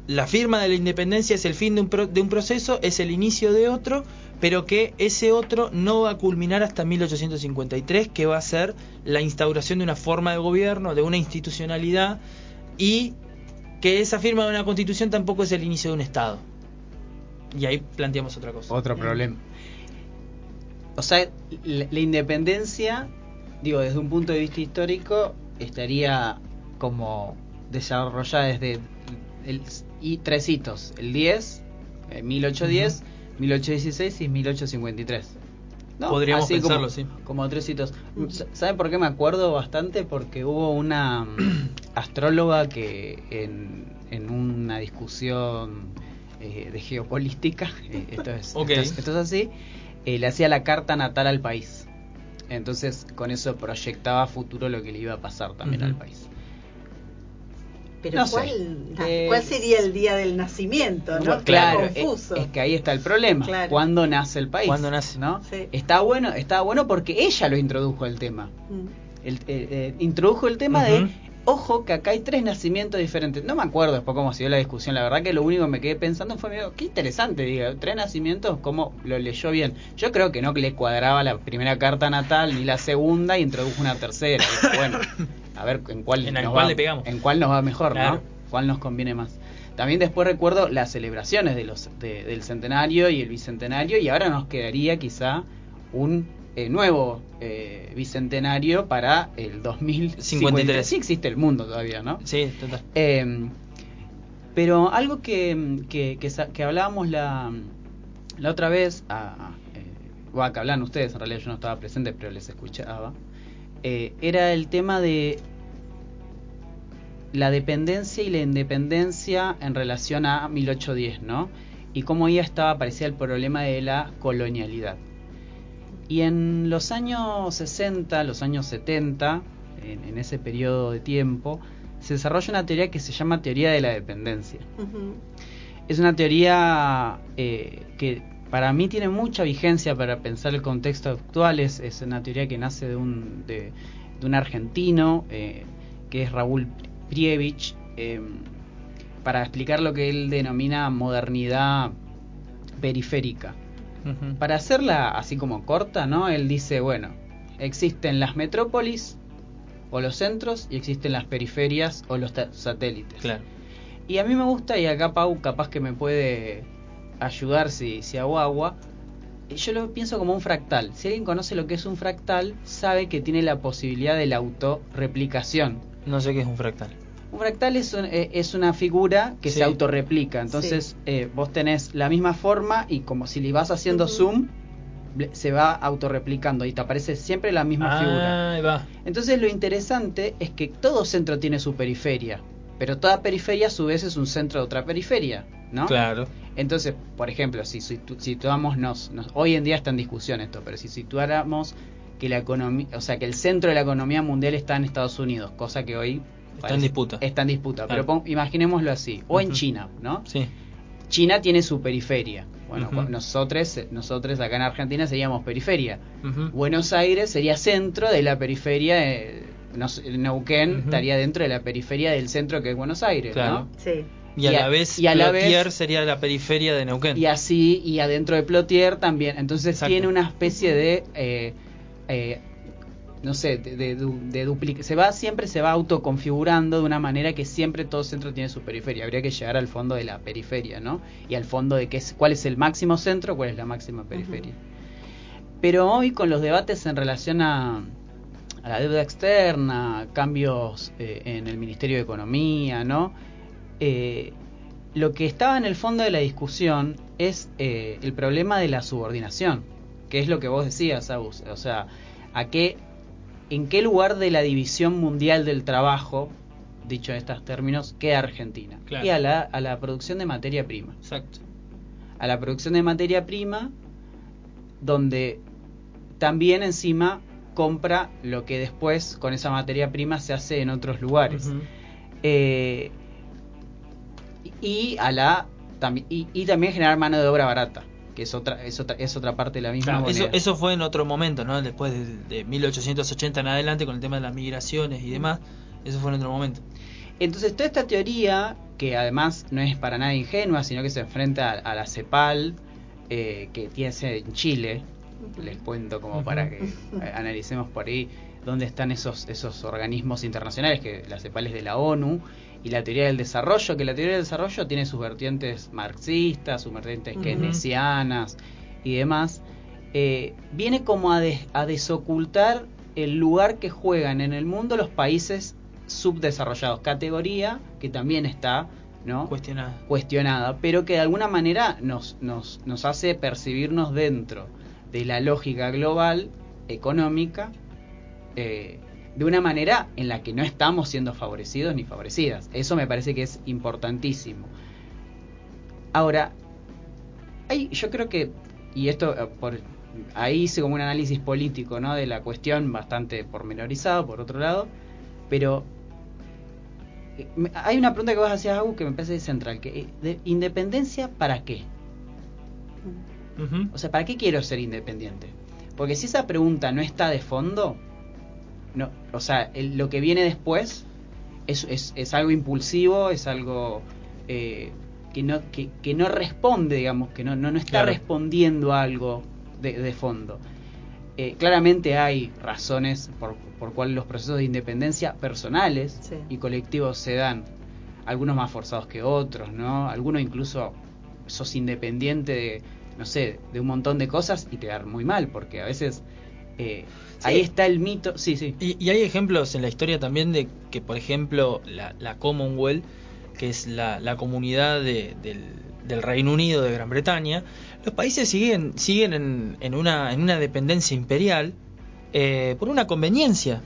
la firma de la independencia es el fin de un, pro- de un proceso, es el inicio de otro, pero que ese otro no va a culminar hasta 1853, que va a ser la instauración de una forma de gobierno, de una institucionalidad, y que esa firma de una constitución tampoco es el inicio de un Estado. Y ahí planteamos otra cosa. Otro problema. O sea, la, la independencia digo, desde un punto de vista histórico, estaría como desarrollada desde el, y tres hitos, el 10, 1810, 1816 y 1853. ¿No? Podríamos Así pensarlo, como, sí. Como tres hitos. ¿Saben por qué me acuerdo bastante? Porque hubo una mm, astróloga que en, en una discusión eh, de geopolítica, eh, [LAUGHS] esto, es, esto, es, esto es así, eh, le hacía la carta natal al país. Entonces con eso proyectaba futuro lo que le iba a pasar también al país. Pero No sé. ¿cuál, Eh, ¿cuál sería el día del nacimiento? ¿no? Claro, confuso. Es, es que ahí está el problema. Claro. ¿Cuándo nace el país? ¿Cuándo nace? ¿no? Sí. Está bueno, está bueno porque ella lo introdujo el tema. Mm. El- eh, eh, introdujo el tema de, ojo, que acá hay tres nacimientos diferentes. No me acuerdo después cómo siguió la discusión. La verdad que lo único que me quedé pensando fue, "Mira, qué interesante, diga, tres nacimientos, cómo lo leyó bien. Yo creo que no le cuadraba la primera carta natal ni la segunda y introdujo una tercera. Bueno, [LAUGHS] a ver en cuál, En nos cual va, le pegamos. En cuál nos va mejor, Claro. ¿no? ¿Cuál nos conviene más? También después recuerdo las celebraciones de los de- del centenario y el bicentenario y ahora nos quedaría quizá un eh, nuevo eh, bicentenario para el 2053. 53. Sí existe el mundo todavía, ¿no? Sí, total. Eh, pero algo que, que, que hablábamos la, la otra vez, a, eh, bueno, que hablan ustedes, en realidad yo no estaba presente, pero les escuchaba, eh, era el tema de la dependencia y la independencia en relación a 1810, ¿no? Y cómo ya estaba aparecía el problema de la colonialidad. Y en los años 60, los años 70, en, en ese periodo de tiempo, se desarrolla una teoría que se llama teoría de la dependencia. Es una teoría eh, que para mí tiene mucha vigencia para pensar el contexto actual. Es, es una teoría que nace de un, de, de un argentino, eh, que es Raúl Prievich, eh, para explicar lo que él denomina modernidad periférica. Para hacerla así como corta, ¿no? Él dice, bueno, existen las metrópolis o los centros y existen las periferias o los satélites. Claro. Y a mí me gusta, y acá Pau capaz que me puede ayudar si, si hago agua, yo lo pienso como un fractal. Si alguien conoce lo que es un fractal, sabe que tiene la posibilidad de la autorreplicación. No sé qué es un fractal. Un fractal es, un- eh, es una figura que Sí. se autorreplica. Entonces eh, vos tenés la misma forma y como si le vas haciendo zoom, se va autorreplicando y te aparece siempre la misma figura. Ah, ahí va. Entonces lo interesante es que todo centro tiene su periferia, pero toda periferia a su vez es un centro de otra periferia, ¿no? Claro. Entonces, por ejemplo, si situ- situámonos, nos- hoy en día está en discusión esto, pero si situáramos que la economía, o sea, que el centro de la economía mundial está en Estados Unidos, cosa que hoy Está en disputa. Está en disputa, Claro. pero imaginémoslo así, o en. China, ¿no? Sí. China tiene su periferia. Bueno, nosotros, nosotros acá en Argentina seríamos periferia. Buenos Aires sería centro de la periferia, eh, no sé, Neuquén estaría dentro de la periferia del centro que es Buenos Aires, Claro. ¿no? Sí. Y a Y a- la vez, y a la Plotier vez- sería la periferia de Neuquén. Y así, y adentro de Plotier también. Entonces Exacto. tiene una especie de, eh, eh, no sé, de, de duplica- Se va, siempre se va autoconfigurando de una manera que siempre todo centro tiene su periferia. Habría que llegar al fondo de la periferia, ¿no? Y al fondo de qué es, cuál es el máximo centro, cuál es la máxima periferia. Pero hoy con los debates en relación a, a la deuda externa, cambios eh, en el Ministerio de Economía, ¿no? Eh, lo que estaba en el fondo de la discusión es eh, el problema de la subordinación, que es lo que vos decías, Agus. O sea, a qué, en qué lugar de la división mundial del trabajo, dicho en estos términos, queda Argentina. Claro. Y a la, a la producción de materia prima Exacto. a la producción de materia prima, donde también encima compra lo que después con esa materia prima se hace en otros lugares. Eh, y a la y, y también generar mano de obra barata, que es otra es otra es otra parte de la misma Claro, eso, eso fue en otro momento, ¿no? Después de, de 1880 en adelante con el tema de las migraciones y demás. Eso fue en otro momento. Entonces, toda esta teoría, que además no es para nada ingenua, sino que se enfrenta a, a la CEPAL, eh, que tiene sede en Chile, les cuento como para que eh, analicemos por ahí dónde están esos, esos organismos internacionales, que la CEPAL es de la ONU, y la teoría del desarrollo, que la teoría del desarrollo tiene sus vertientes marxistas, sus vertientes Ujú. keynesianas y demás, eh, viene como a, des- a desocultar el lugar que juegan en el mundo los países subdesarrollados, categoría que también está ¿no? Cuestionada. cuestionada, pero que de alguna manera nos, nos, nos hace percibirnos dentro de la lógica global económica eh, de una manera en la que no estamos siendo favorecidos ni favorecidas. Eso me parece que es importantísimo. Ahora, yo creo que, y esto eh, por ahí hice como un análisis político ¿no? de la cuestión bastante pormenorizado, por otro lado, pero eh, hay una pregunta que vos hacías, Agus, que me parece central, que de independencia para qué? O sea, ¿para qué quiero ser independiente? Porque si esa pregunta no está de fondo, no, o sea, el- lo que viene después es, es, es algo impulsivo, es algo eh, que, no, que, que no responde, digamos, que no, no, no está Claro. respondiendo a algo de, de fondo. Eh, claramente hay razones por, por cuales los procesos de independencia personales Sí. y colectivos se dan, algunos más forzados que otros, ¿no? Algunos incluso sos independiente de, no sé, de un montón de cosas y te da muy mal, porque a veces eh, Sí. ahí está el mito, sí, sí, Y, y hay ejemplos en la historia también de que, por ejemplo, la, la Commonwealth, que es la, la comunidad de- del, del Reino Unido de Gran Bretaña, los países siguen, siguen en, en una, en una dependencia imperial eh, por una conveniencia.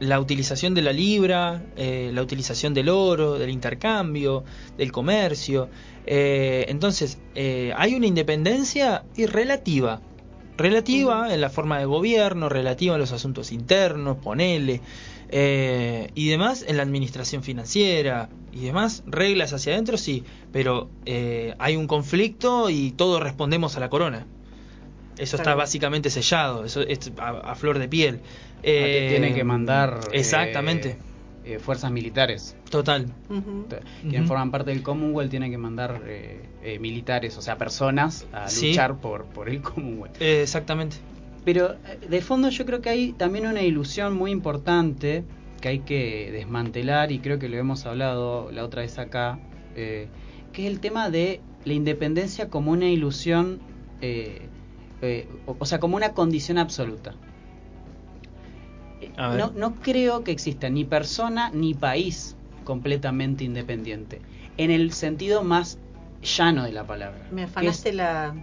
La utilización de la libra, eh, la utilización del oro, del intercambio, del comercio. Eh, entonces, eh, hay una independencia y relativa relativa en la forma de gobierno, relativa en los asuntos internos, ponele, eh, y demás en la administración financiera y demás, reglas hacia adentro sí, pero hay un conflicto y todos respondemos a la corona. Eso está Claro. básicamente sellado, eso es a, a flor de piel. Ah, te tiene que mandar eh, Exactamente, eh, fuerzas militares. total. Ujú. T- Quienes Ujú. forman parte del Commonwealth tienen que mandar eh, eh, militares, o sea, personas a Sí. luchar por, por el Commonwealth. Eh, exactamente. Pero eh, de fondo yo creo que hay también una ilusión muy importante que hay que desmantelar y creo que lo hemos hablado la otra vez acá, eh, que es el tema de la independencia como una ilusión, eh, eh, o, o sea, como una condición absoluta. Eh. No, no creo que exista ni persona ni país completamente independiente, en el sentido más llano de la palabra. Me es- afanaste la,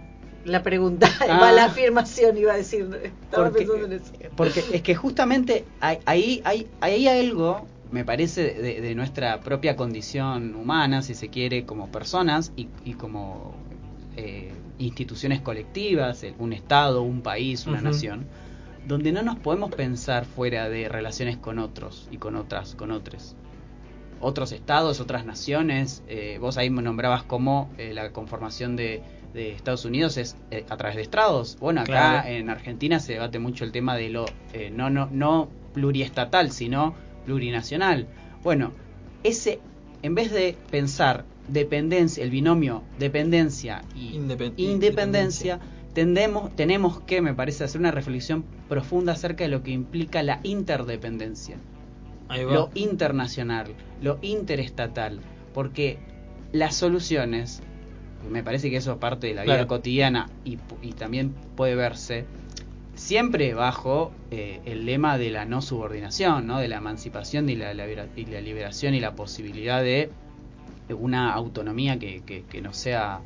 la pregunta, [LAUGHS] Ah. la afirmación, iba a decir. Estaba porque, pensando en eso. porque es que justamente hay- ahí hay, hay algo, me parece, de, de nuestra propia condición humana, si se quiere, como personas y, y como eh, instituciones colectivas, el- un Estado, un país, una nación, donde no nos podemos pensar fuera de relaciones con otros y con otras, con otros. Otros estados, otras naciones, eh, vos ahí me nombrabas como eh, la conformación de, de Estados Unidos es eh, a través de estados. Bueno, acá Claro. en Argentina se debate mucho el tema de lo eh, no, no, no pluriestatal, sino plurinacional. Bueno, ese, en vez de pensar dependencia, el binomio dependencia y Indepen- independencia, tendemos, tenemos que, me parece, hacer una reflexión profunda acerca de lo que implica la interdependencia Ahí va. lo internacional, lo interestatal, porque las soluciones, me parece que eso es parte de la vida cotidiana y, también puede verse siempre bajo eh, el lema de la no subordinación, ¿no? de la emancipación y la, la y la liberación y la posibilidad de una autonomía que, que, que nos sea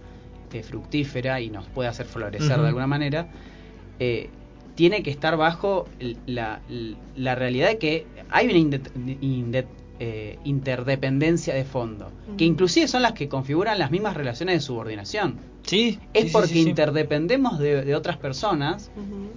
fructífera y nos pueda hacer florecer de alguna manera, eh, tiene que estar bajo la, la realidad de que hay una inde- inde- eh, interdependencia de fondo, que inclusive son las que configuran las mismas relaciones de subordinación. Sí, Es sí, porque sí, sí. interdependemos de, de otras personas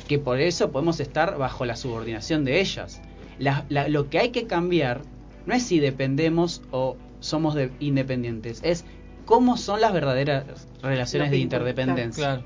que por eso podemos estar bajo la subordinación de ellas. La- la- lo que hay que cambiar no es si dependemos o somos de- independientes, es cómo son las verdaderas relaciones de interdependencia. Claro,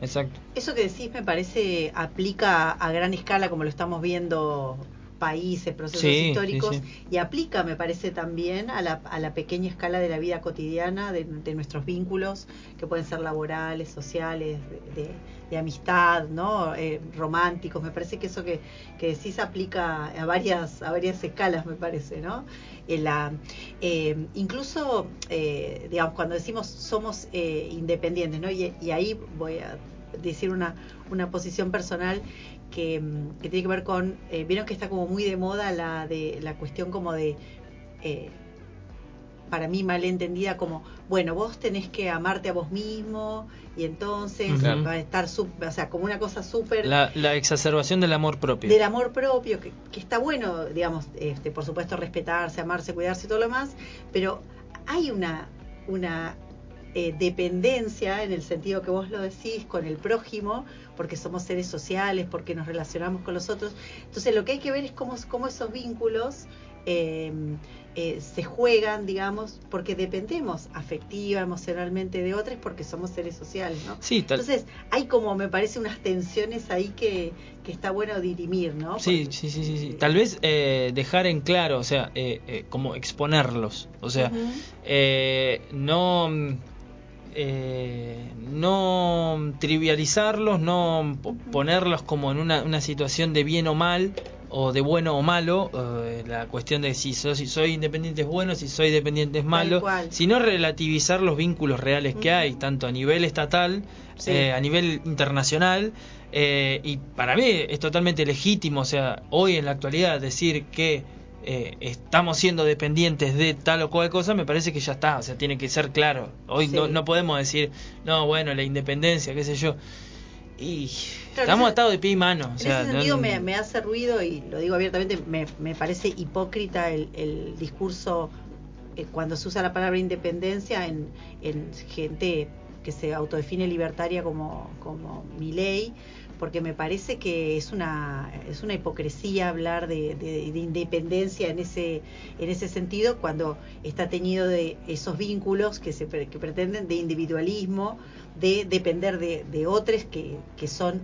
exacto. Eso que decís me parece aplica a gran escala como lo estamos viendo países, procesos Sí, históricos sí, sí. y aplica me parece también a la, a la pequeña escala de la vida cotidiana, de, de nuestros vínculos que pueden ser laborales, sociales, de, de- de amistad, ¿no? Eh, románticos. Me parece que eso que, que decís aplica a varias, a varias escalas, me parece, ¿no? En la, eh, incluso, eh, digamos, cuando decimos somos eh, independientes, ¿no? Y, y ahí voy a decir una, una posición personal que, mm, que tiene que ver con, eh, vieron que está como muy de moda la de la cuestión como de, eh, para mí mal entendida como, bueno, vos tenés que amarte a vos mismo y entonces va a estar, o sea, como una cosa súper La, la exacerbación del amor propio. del amor propio, que, que está bueno, digamos, este, por supuesto respetarse, amarse, cuidarse y todo lo demás, pero hay una, una eh, dependencia en el sentido que vos lo decís con el prójimo, porque somos seres sociales, porque nos relacionamos con los otros. Entonces lo que hay que ver es cómo, cómo esos vínculos eh, eh, se juegan, digamos, porque dependemos afectiva, emocionalmente de otros, porque somos seres sociales, ¿no? Sí, tal, Entonces, hay como, me parece, unas tensiones ahí que, que está bueno dirimir, ¿no? sí, Porque- sí, sí, sí, sí. Tal vez eh, dejar en claro, o sea, eh, eh, como exponerlos. O sea, Ujú. eh, no mm, eh, no trivializarlos, no ponerlos como en una, una situación de bien o mal o de bueno o malo, eh, la cuestión de si soy, si soy independiente es bueno, si soy dependiente es malo, sino relativizar los vínculos reales que hay, tanto a nivel estatal, Sí. eh, a nivel internacional, eh, y para mí es totalmente legítimo, o sea, hoy en la actualidad decir que eh, estamos siendo dependientes de tal o cual cosa, me parece que ya está, o sea, tiene que ser claro. Hoy Sí. no, no podemos decir, no, bueno, la independencia, qué sé yo. Y Claro, estamos ese- atados de pie y mano. O En sea, ese no- sentido me, me hace ruido, y lo digo abiertamente, me, me parece hipócrita el, el discurso eh, cuando se usa la palabra independencia en, en gente que se autodefine libertaria como, como ley porque me parece que es una es una hipocresía hablar de, de- de independencia en ese en ese sentido cuando está teñido de esos vínculos que se que pretenden de individualismo de depender de, de otros que, que son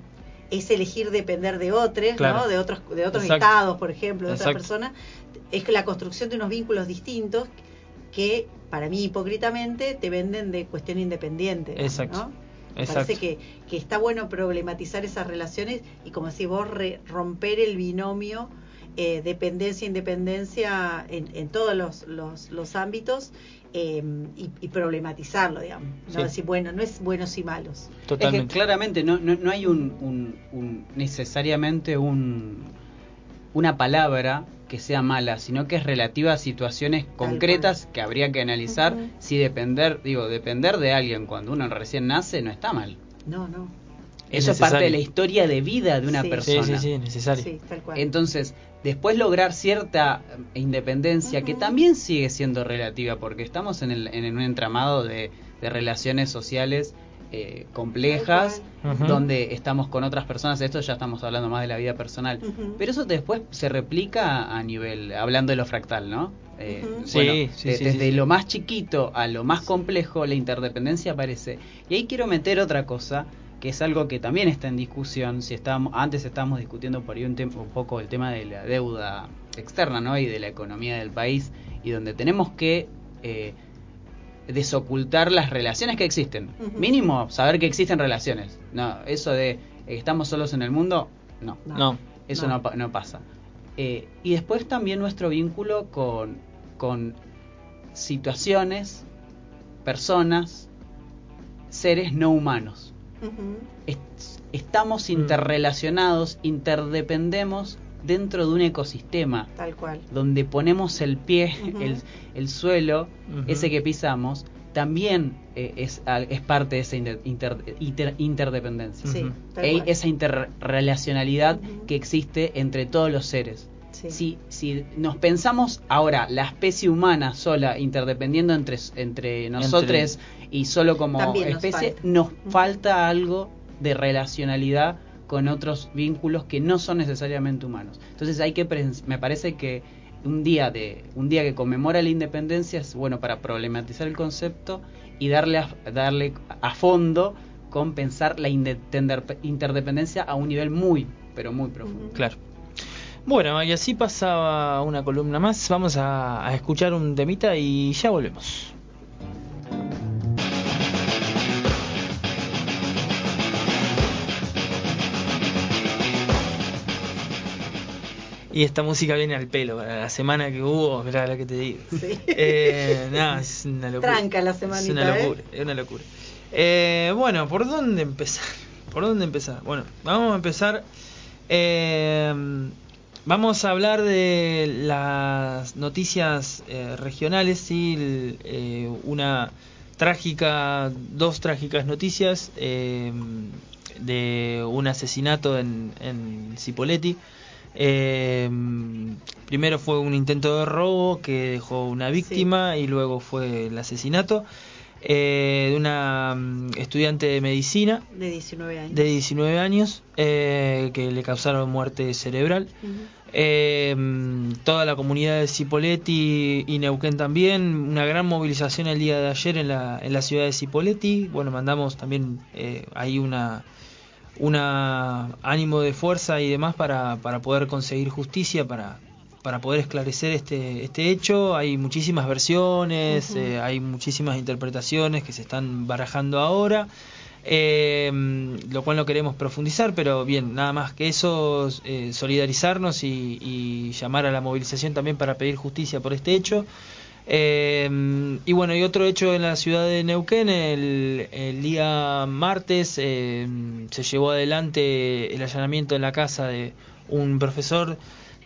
es elegir depender de otros Claro. ¿no? de otros de otros Exacto. estados por ejemplo de otras personas es la construcción de unos vínculos distintos que para mí hipócritamente te venden de cuestión independiente Exacto. ¿no? Exacto. parece que, que está bueno problematizar esas relaciones y como si vos re- romper el binomio eh, dependencia-independencia en, en todos los, los, los ámbitos eh, y, y problematizarlo, digamos. No Sí. decir, bueno, no es buenos y malos. Es que Totalmente. claramente no, no, no hay un, un- un- necesariamente un, una palabra que sea mala, sino que es relativa a situaciones concretas que habría que analizar si depender, digo, depender de alguien cuando uno recién nace no está mal. No, no. Es Eso es parte necesario. de la historia de vida de una Sí. Sí, persona. sí, sí, necesario. Sí, tal cual. Entonces, después lograr cierta eh, independencia, que también sigue siendo relativa, porque estamos en, el- en un entramado de, de relaciones sociales eh, complejas, donde estamos con otras personas, esto ya estamos hablando más de la vida personal, pero eso después se replica a nivel, hablando de lo fractal, ¿no? Eh. Sí, bueno, sí, de- sí, desde lo más chiquito a lo más complejo, la interdependencia aparece. Y ahí quiero meter otra cosa, que es algo que también está en discusión. Si estábamos, antes estábamos discutiendo por ahí un, tem- un poco el tema de la deuda externa, ¿no? Y de la economía del país, y donde tenemos que eh, desocultar las relaciones que existen. Mínimo saber que existen relaciones. No, eso de eh, estamos solos en el mundo, no. No. No. Eso No. no pasa. Eh, y después también nuestro vínculo con, con situaciones, personas, seres no humanos. Est- estamos Mm. interrelacionados, interdependemos dentro de un ecosistema Tal cual. donde ponemos el pie, el, el suelo, ese que pisamos, también eh, es, es parte de esa inter- inter- inter- interdependencia. Sí, E- cual. esa interrelacionalidad que existe entre todos los seres. Sí. Si, si nos pensamos ahora la especie humana sola interdependiendo entre, entre nosotros y solo como También nos especie, falta. nos falta algo de relacionalidad con otros vínculos que no son necesariamente humanos. Entonces hay que me parece que un día de un día que conmemora la independencia es bueno para problematizar el concepto y darle a, darle a fondo con pensar la interdependencia a un nivel muy pero muy profundo. Claro. Bueno, y así pasaba una columna más. Vamos a, a escuchar un temita y ya volvemos. Y esta música viene al pelo para la semana que hubo, mirá la que te digo. Sí. Eh, no, es una locura. Tranca la Es semanita, una ¿eh? locura, es una locura. Eh, bueno, ¿por dónde empezar? [LAUGHS] ¿Por dónde empezar? Bueno, vamos a empezar Eh, vamos a hablar de las noticias eh, regionales, sí, el- eh, una trágica, dos trágicas noticias eh, de un asesinato en, en Cipolletti. Eh, primero fue un intento de robo que dejó una víctima y luego fue el asesinato eh, de una mm, estudiante de medicina De 19 años. de 19 años eh, que le causaron muerte cerebral. Eh, toda la comunidad de Cipolletti y Neuquén también, una gran movilización el día de ayer en la, en la ciudad de Cipolletti. Bueno, mandamos también eh, ahí una, una ánimo de fuerza y demás para, para poder conseguir justicia, para, para poder esclarecer este, este hecho. Hay muchísimas versiones, eh, hay muchísimas interpretaciones que se están barajando ahora. Eh, lo cual no queremos profundizar, pero bien, nada más que eso, eh, solidarizarnos y, y llamar a la movilización también para pedir justicia por este hecho. Eh, y bueno, y otro hecho en la ciudad de Neuquén, el, el día martes eh, se llevó adelante el allanamiento en la casa de un profesor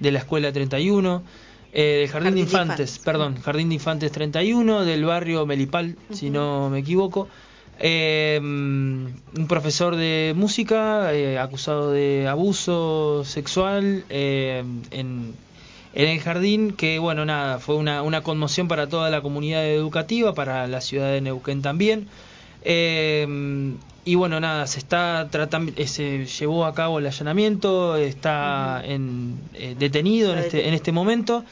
de la escuela 31, eh, del Jardín, Jardín de de Infantes, perdón, Jardín de Infantes 31, del barrio Melipal, si no me equivoco. Eh, un profesor de música eh, acusado de abuso sexual eh, en, en el jardín, que bueno, nada, fue una, una conmoción para toda la comunidad educativa, para la ciudad de Neuquén también. Eh, y bueno, nada, se está tratando, eh, se llevó a cabo el allanamiento, está en, eh, detenido en Está este, en detenido. este momento.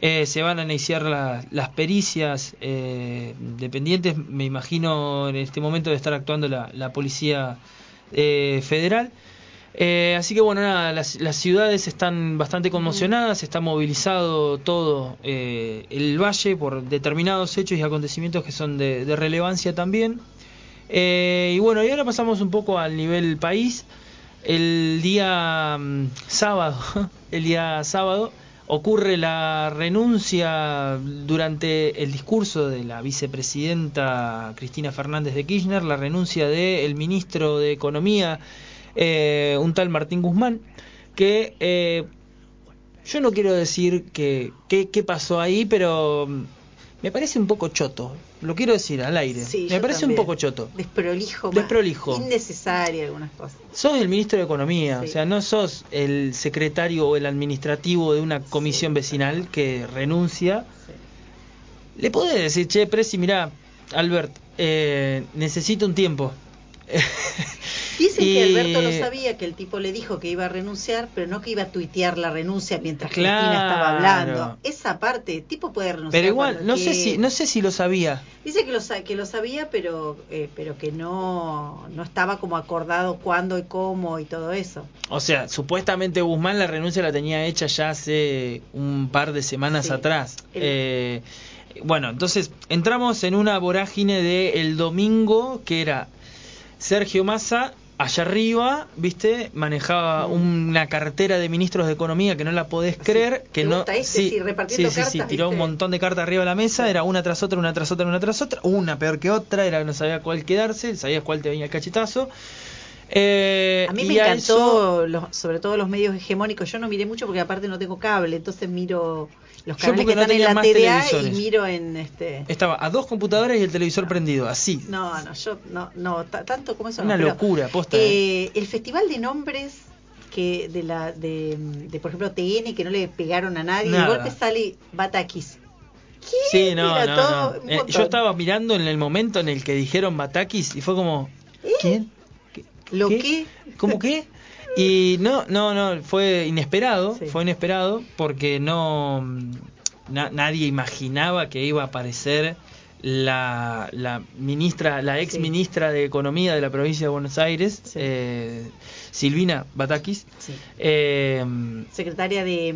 Eh, se van a iniciar la- las pericias eh, dependientes, me imagino en este momento de estar actuando la, la policía eh, federal. Eh, así que bueno, nada, las, las ciudades están bastante conmocionadas, está movilizado todo eh, el valle por determinados hechos y acontecimientos que son de, de relevancia también. Eh, y bueno, y ahora pasamos un poco al nivel país. El día mm, sábado, [LAUGHS] el día sábado ocurre la renuncia durante el discurso de la vicepresidenta Cristina Fernández de Kirchner, la renuncia del ministro de Economía, eh, un tal Martín Guzmán, que eh, yo no quiero decir que- qué pasó ahí, pero mm, me parece un poco choto. Lo quiero decir al aire. Sí, me parece también. un poco choto. Desprolijo. Desprolijo. Innecesaria algunas cosas. Sos el ministro de Economía, Sí. o sea, no sos el secretario o el administrativo de una comisión vecinal que renuncia. Le podés decir, che, Presi, mirá, Albert, eh, necesito un tiempo. [LAUGHS] Dicen Y- que Alberto no sabía que el tipo le dijo que iba a renunciar, pero no que iba a tuitear la renuncia mientras Cristina estaba hablando. Esa parte, el tipo puede renunciar. Pero igual, no sé si no sé si lo sabía. Dice que lo, que lo sabía, pero eh, pero que no, no estaba como acordado cuándo y cómo y todo eso. O sea, supuestamente Guzmán la renuncia la tenía hecha ya hace un par de semanas Sí. atrás. El- Eh, bueno, entonces entramos en una vorágine de el domingo que era Sergio Massa allá arriba, ¿viste? Manejaba una cartera de ministros de economía que no la podés Así. creer, que ¿Te no este? Sí, repartiendo sí, sí, sí, cartas, tiró un montón de cartas arriba de la mesa, Sí. era una tras otra, una tras otra, una tras otra, una peor que otra, era no sabía cuál quedarse, sabías cuál te venía el cachetazo. Eh, A mí me encantó, los- sobre todo los medios hegemónicos. Yo no miré mucho porque aparte no tengo cable, entonces miro los Yo canales porque que no están en la TDA y miro en este. Estaba a dos computadoras y el televisor prendido, así. No, no, yo no, no ta- tanto como eso. Una no, pero, locura, posta. ¿eh? eh, el festival de nombres que de la de, de, por ejemplo TN que no le pegaron a nadie, Nada. de golpe sale Batakis. Sí, no, no, todo no. un Eh, yo estaba mirando en el momento en el que dijeron Batakis y fue como, ¿quién? ¿Qué? ¿Lo ¿Qué? qué? ¿Cómo qué? Y no, no, no, fue inesperado, Sí. fue inesperado porque no na- nadie imaginaba que iba a aparecer la, la ministra, la ex Sí. ministra de Economía de la provincia de Buenos Aires, Sí. eh, Silvina Batakis. Sí. Eh, Secretaria de,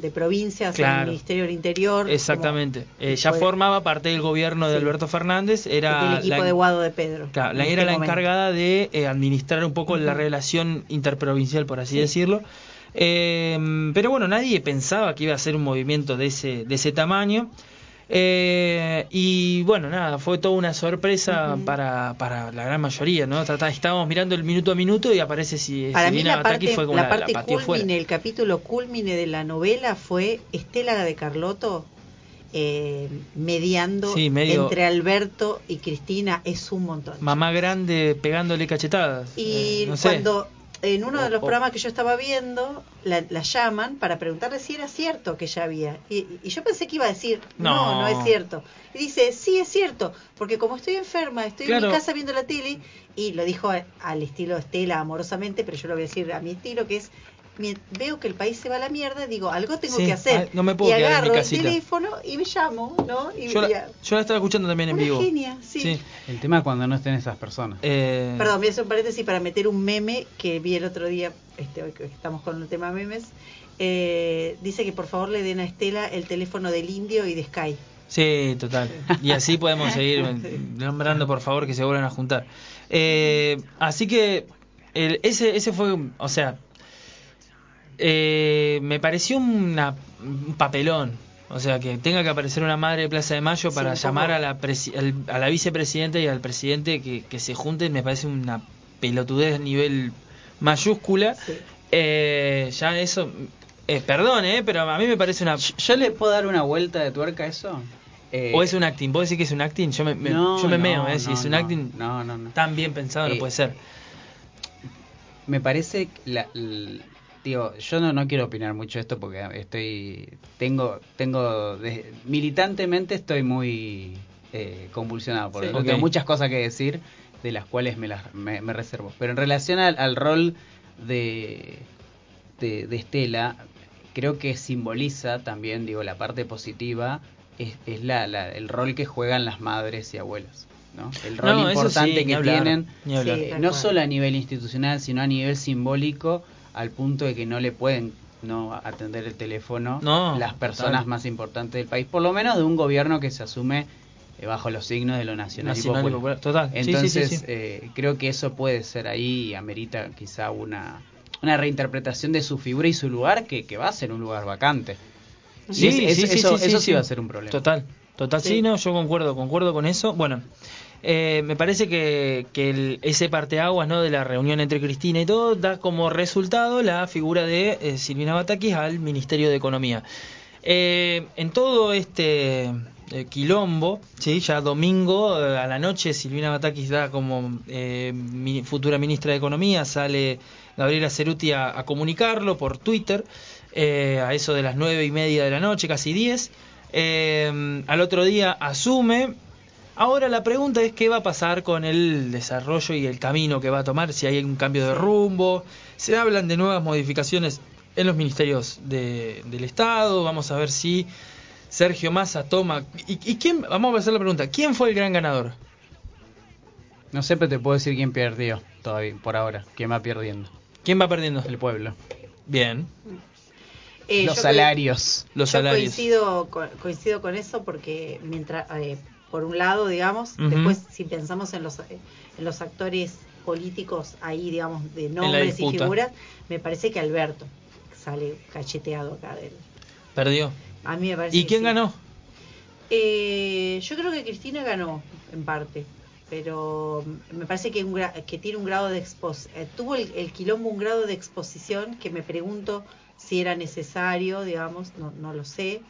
de provincias Claro. el Ministerio del Interior. Exactamente. como- Eh, ya formaba parte del gobierno de Sí. Alberto Fernández. Era del equipo la, de Guado de Pedro. claro, la- este era la momento. encargada de eh, administrar un poco la relación interprovincial, por así Sí. decirlo. Eh, pero bueno, nadie pensaba que iba a ser un movimiento de ese, de ese tamaño. Eh, y bueno, nada, fue toda una sorpresa para, para la gran mayoría, ¿no? Estábamos mirando el minuto a minuto y aparece si Para mí la parte, fue como la la, parte la pateó fuera. culmine, el capítulo culmine de la novela fue Estela de Carlotto eh, mediando Sí, medio- entre Alberto y Cristina es un montón. Mamá grande pegándole cachetadas. Y eh, no sé. cuando en uno de los programas que yo estaba viendo, la, la llaman para preguntarle si era cierto que ya había. Y, y yo pensé que iba a decir, no, No. no, es cierto. Y dice, sí es cierto, porque como estoy enferma, estoy en mi casa viendo la tele, y lo dijo al estilo Estela amorosamente, pero yo lo voy a decir a mi estilo, que es, veo que el país se va a la mierda, digo, algo tengo Sí, que hacer. no me puedo y quedar en mi agarro el teléfono y me llamo, ¿no? Y, yo, la, a- yo la estaba escuchando también en Una vivo. genia, sí. El tema es cuando no estén esas personas. Eh, Perdón, voy a hacer un paréntesis para meter un meme que vi el otro día, este, hoy que estamos con el tema memes. Eh, dice que por favor le den a Estela el teléfono del indio y de Sky. Sí, total. Y así podemos seguir nombrando, por favor, que se vuelvan a juntar. Eh, así que el, ese, ese fue, o sea, eh, me pareció una, un papelón. O sea, que tenga que aparecer una madre de Plaza de Mayo para llamar a la, presi- al- a la vicepresidenta y al presidente que, que se junten, me parece una pelotudez a nivel mayúscula. Sí. Eh, ya eso, eh, perdón, eh, pero a mí me parece una... Yo- ¿Yo le puedo dar una vuelta de tuerca a eso? Eh, ¿O es un acting? ¿Vos decís que es un acting? Yo me, me- no, yo me no, meo, ¿eh? Si no, es un no, acting No, no, no. tan bien pensado, no Eh, puede ser. Me parece la, digo, yo no, no quiero opinar mucho de esto porque estoy tengo tengo de- militantemente estoy muy eh, convulsionado porque Sí. tengo Ok. muchas cosas que decir de las cuales me las me, me reservo. Pero en relación al, al rol de, de de Estela, creo que simboliza también, digo, la parte positiva es, es la, la- el rol que juegan las madres y abuelas. ¿no? El rol No, importante sí, que hablar, tienen eh, no solo a nivel institucional, sino a nivel simbólico, al punto de que no le pueden no atender el teléfono No, las personas total. más importantes del país, por lo menos de un gobierno que se asume eh, bajo los signos de lo nacional, Nacional y y popular. popular, total. Sí, sí, Entonces, sí, sí. eh, creo que eso puede ser ahí y amerita quizá una, una reinterpretación de su figura y su lugar, que, que va a ser un lugar vacante. Sí, Y es- sí, es- sí, eso, sí, eso sí, sí va a ser un problema. Total, total. Sí, Sí. no, yo concuerdo, concuerdo con eso. Bueno, eh, me parece que, que el- ese parteaguas ¿no? de la reunión entre Cristina y todo da como resultado la figura de eh, Silvina Batakis al Ministerio de Economía. Eh, en todo este eh, quilombo, ¿sí? ya domingo eh, a la noche Silvina Batakis da como futura ministra de Economía, sale Gabriela Ceruti a, comunicarlo por Twitter, a eso de las nueve y media de la noche, casi diez. Eh, al otro día asume. Ahora la pregunta es qué va a pasar con el desarrollo y el camino que va a tomar, si hay un cambio de rumbo. Se hablan de nuevas modificaciones en los ministerios de- del Estado. Vamos a ver si Sergio Massa toma... ¿Y, y quién? Vamos a hacer la pregunta. ¿Quién fue el gran ganador? No sé, pero te puedo decir quién perdió todavía, por ahora, quién va perdiendo. ¿Quién va perdiendo? El pueblo. Bien. Eh, Los yo salarios. Los yo salarios. Coincido con, coincido con eso porque mientras, eh, por un lado, digamos, después si pensamos en los, eh, en los actores políticos ahí, digamos, de nombres y figuras, me parece que Alberto sale cacheteado acá. Del, Perdió. a mí me parece ¿Y quién sí. ganó? Eh, yo creo que Cristina ganó, en parte. Pero me parece que, un gra- que tiene un grado de exposición. tuvo el, el quilombo un grado de exposición que me pregunto si era necesario, digamos, no, no lo sé.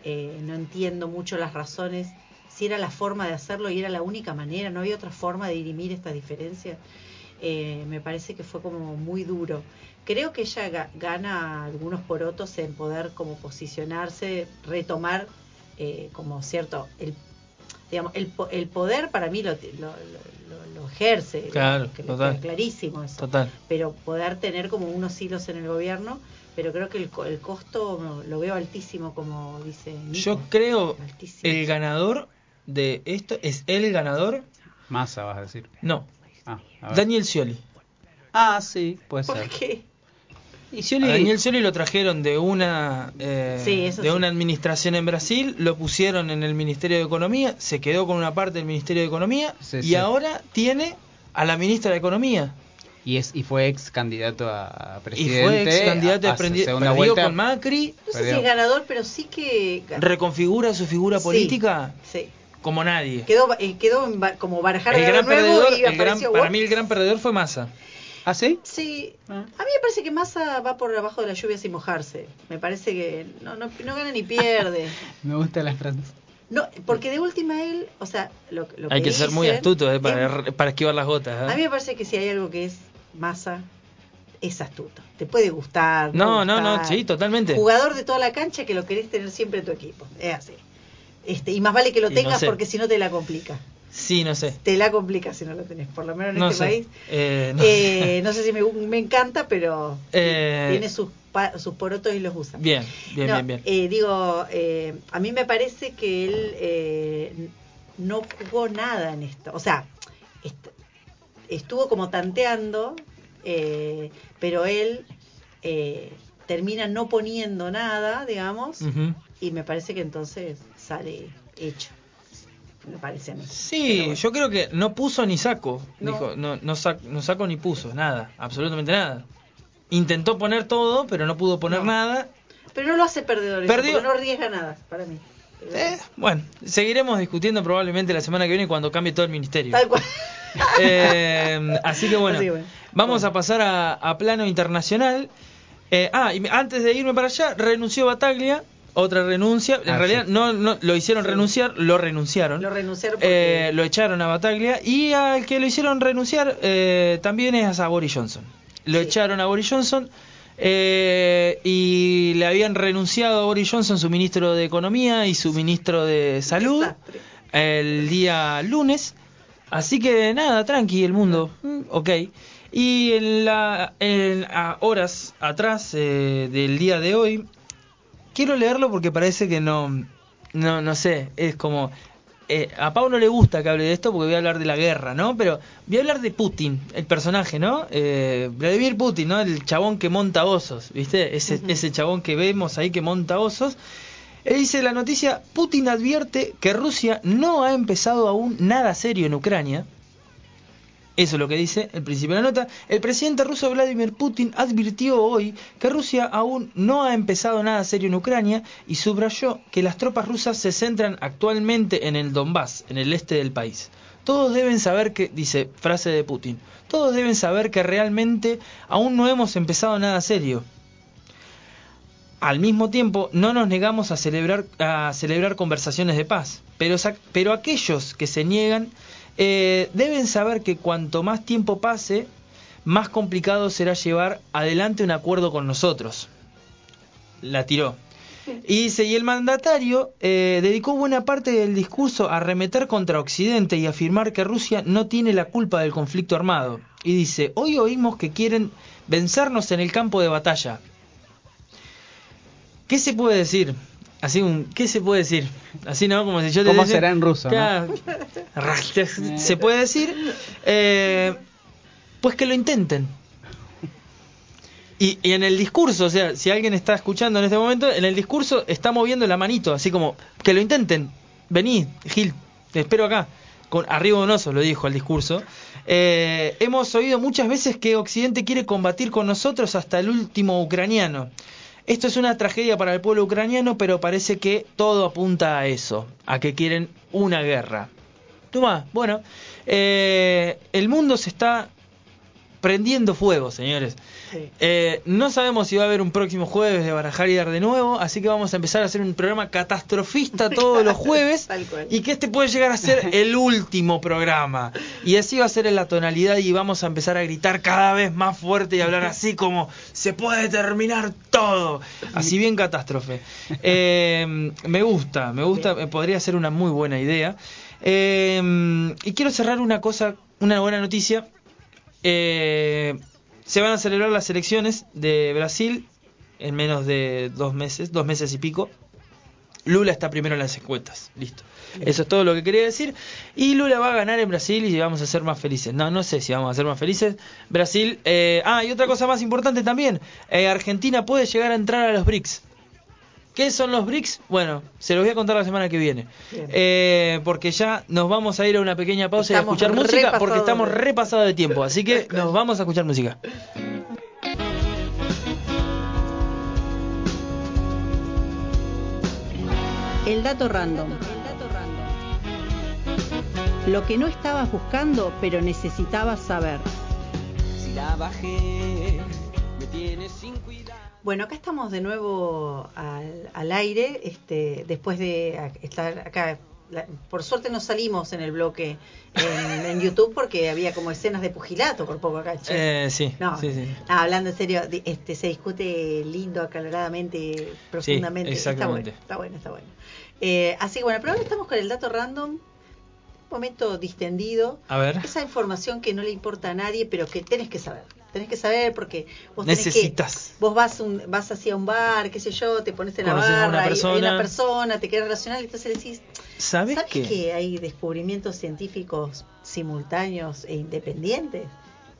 Eh, no entiendo mucho las razones, si era la forma de hacerlo y era la única manera, no había otra forma de dirimir esta diferencia. Eh, me parece que fue como muy duro. Creo que ella ga- gana algunos porotos en poder como posicionarse, retomar eh, como cierto el digamos el, el poder para mí lo, lo, lo- lo- ejerce Claro, que total. clarísimo eso Total. pero poder tener como unos hilos en el gobierno pero creo que el, el costo lo veo altísimo como dice Nico. Yo creo Altísimo. el ganador de esto es el ganador. Massa, vas a decir. No, Ah, a. Daniel Scioli. Ah, sí, puede ¿por ser. qué? Y A Daniel Scioli lo trajeron de una eh, Sí, de sí. una administración en Brasil, lo pusieron en el Ministerio de Economía, se quedó con una parte del Ministerio de Economía Sí, y sí. ahora tiene a la ministra de Economía. y es y fue ex candidato a Y presidente. fue ex candidato a- a segunda perdió vuelta. con Macri, No sé Perdió. si es ganador, pero sí que... reconfigura su figura Sí, política Sí. Como nadie. Quedó, eh, quedó como barajar El gran perdedor, y el gran, para mí el gran perdedor fue Massa. ¿Ah, sí? Sí, Ah. a mí me parece que Massa va por abajo de la lluvia sin mojarse. Me parece que no, no, no gana ni pierde. [LAUGHS] Me gusta la frase. No, porque de última él, o sea, lo, lo Hay que ser muy astuto eh, para, es- para esquivar las gotas. ¿eh? a mí me parece que si hay algo que es Massa, es astuto. Te puede gustar. No, no, no, sí, totalmente. Jugador de toda la cancha que lo querés tener siempre en tu equipo. Es así. Este, y más vale que lo no tengas sé. porque si no te la complica. Sí, no sé. Te la complica si no lo tenés, por lo menos en No este sé. país. Eh, no. Eh, no sé si me, me encanta, pero Eh, tiene sus, sus porotos y los usa. Bien, bien, No, bien, bien. eh, digo, eh, a mí me parece que él no jugó nada en esto. O sea, est- estuvo como tanteando, pero él eh, termina no poniendo nada, digamos, y me parece que entonces sale hecho. Me parece a mí. Pero Sí, bueno. yo creo que no puso ni saco. No. Dijo, no, no, sac- no saco ni puso, nada, absolutamente nada. Intentó poner todo, pero no pudo poner No. nada. Pero no lo hace perdedor, Perdió. no arriesga nada, para mí. Eh, bueno, seguiremos discutiendo probablemente la semana que viene cuando cambie todo el ministerio. Tal cual. [LAUGHS] Eh, así que bueno, Así que bueno. vamos Bueno. a pasar a, a plano internacional. Eh, ah, y antes de irme para allá, renunció Bataglia, otra renuncia. En Ah, realidad sí. no, no lo hicieron Sí. renunciar, lo renunciaron. Lo renunciaron porque... Eh, lo echaron a Bataglia y al que lo hicieron renunciar eh, también es a Boris Johnson. Lo Sí. echaron a Boris Johnson eh, y le habían renunciado a Boris Johnson su ministro de Economía y su ministro de Salud Desastre. el día lunes. Así que nada, tranqui el mundo. Mm, ok. Y en la en, a horas atrás eh, del día de hoy, quiero leerlo porque parece que no, no, no sé, es como... eh, a Pau no le gusta que hable de esto porque voy a hablar de la guerra, ¿no? Pero voy a hablar de Putin, el personaje, ¿no? Eh, Vladimir Putin, ¿no? El chabón que monta osos, ¿viste? Ese, ese chabón que vemos ahí que monta osos. Él dice la noticia, Putin advierte que Rusia no ha empezado aún nada serio en Ucrania. Eso es lo que dice el principio de la nota. El presidente ruso Vladimir Putin advirtió hoy que Rusia aún no ha empezado nada serio en Ucrania y subrayó que las tropas rusas se centran actualmente en el Donbass, en el este del país. Todos deben saber que, dice frase de Putin, todos deben saber que realmente aún no hemos empezado nada serio. Al mismo tiempo, no nos negamos a celebrar, a celebrar conversaciones de paz, pero, pero aquellos que se niegan eh, deben saber que cuanto más tiempo pase, más complicado será llevar adelante un acuerdo con nosotros. La tiró. Y dice, y el mandatario eh, dedicó buena parte del discurso a arremeter contra Occidente y afirmar que Rusia no tiene la culpa del conflicto armado. Y dice, hoy oímos que quieren vencernos en el campo de batalla. ¿Qué se puede decir? Así un, ¿qué se puede decir? Así no, como si yo te ¿Cómo dice- será en ruso, no? [LAUGHS] Se puede decir, eh, pues que lo intenten. Y, y en el discurso, o sea, si alguien está escuchando en este momento, en el discurso está moviendo la manito, así como, que lo intenten. Vení, Gil, te espero acá. Con arriba un oso, lo dijo el discurso. Eh, hemos oído muchas veces que Occidente quiere combatir con nosotros hasta el último ucraniano. Esto es una tragedia para el pueblo ucraniano, pero parece que todo apunta a eso, a que quieren una guerra. Toma, bueno, eh, el mundo se está prendiendo fuego, señores. Sí. Eh, no sabemos si va a haber un próximo jueves de Barajar y Dar de nuevo, así que vamos a empezar a hacer un programa catastrofista [LAUGHS] todos los jueves Tal cual. y que este puede llegar a ser el último programa. Y así va a ser en la tonalidad y vamos a empezar a gritar cada vez más fuerte y hablar así como se puede terminar todo. Así bien catástrofe. Eh, me gusta, me gusta, podría ser una muy buena idea. Eh, y quiero cerrar una cosa, una buena noticia. Eh, se van a celebrar las elecciones de Brasil en menos de dos meses, dos meses y pico. Lula está primero en las encuestas, listo. Eso es todo lo que quería decir. Y Lula va a ganar en Brasil y vamos a ser más felices. No, no sé si vamos a ser más felices. Brasil. eh, ah, y otra cosa más importante también. eh, Argentina puede llegar a entrar a los BRICS. ¿Qué son los BRICS? Bueno, se los voy a contar la semana que viene. Eh, porque ya nos vamos a ir a una pequeña pausa y a escuchar música porque estamos de- repasados de tiempo. Así que nos vamos a escuchar música. El dato random. Lo que no estabas buscando, pero necesitabas saber. Si la bajé, me tiene sin cuidado. Bueno, acá estamos de nuevo al, al aire, este, después de estar acá. la- por suerte no salimos en el bloque en, en YouTube porque había como escenas de pugilato por poco acá. Eh, sí, No, sí, sí. hablando en serio, este, se discute lindo, acaloradamente, profundamente. exactamente. Está bueno, está bueno. Está bueno. Eh, así que bueno, pero ahora estamos con el dato random, un momento distendido. A ver. Esa información que no le importa a nadie, pero que tenés que saber. Tenés que saber porque vos tenés que- Necesitas. vos vas un, vas hacia un bar, qué sé yo, te pones en la barra, una y- hay persona. una persona, te quieres relacionar y entonces le decís, ¿Sabes ¿sabes qué? que hay descubrimientos científicos simultáneos e independientes?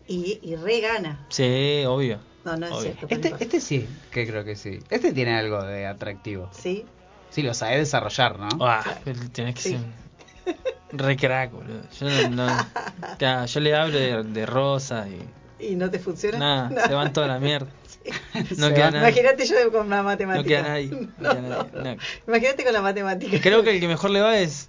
Y, y re gana. Sí, obvio. No, no es Obvio. cierto. pero Este, no este sí, que creo que sí. Este tiene algo de atractivo. Sí, Sí, lo sabe desarrollar, ¿no? Ah, tenés que Sí. ser re crack, boludo. Yo, no, no- [LAUGHS] ya, yo le hablo de, de Rosa y y no te funciona. nada, [LAUGHS] No. se van toda la mierda. [LAUGHS] No queda. Imagínate yo con la matemática. No queda nadie. [LAUGHS] no No, queda nadie, no. no. Imagínate con la matemática. Creo que el que mejor le va es.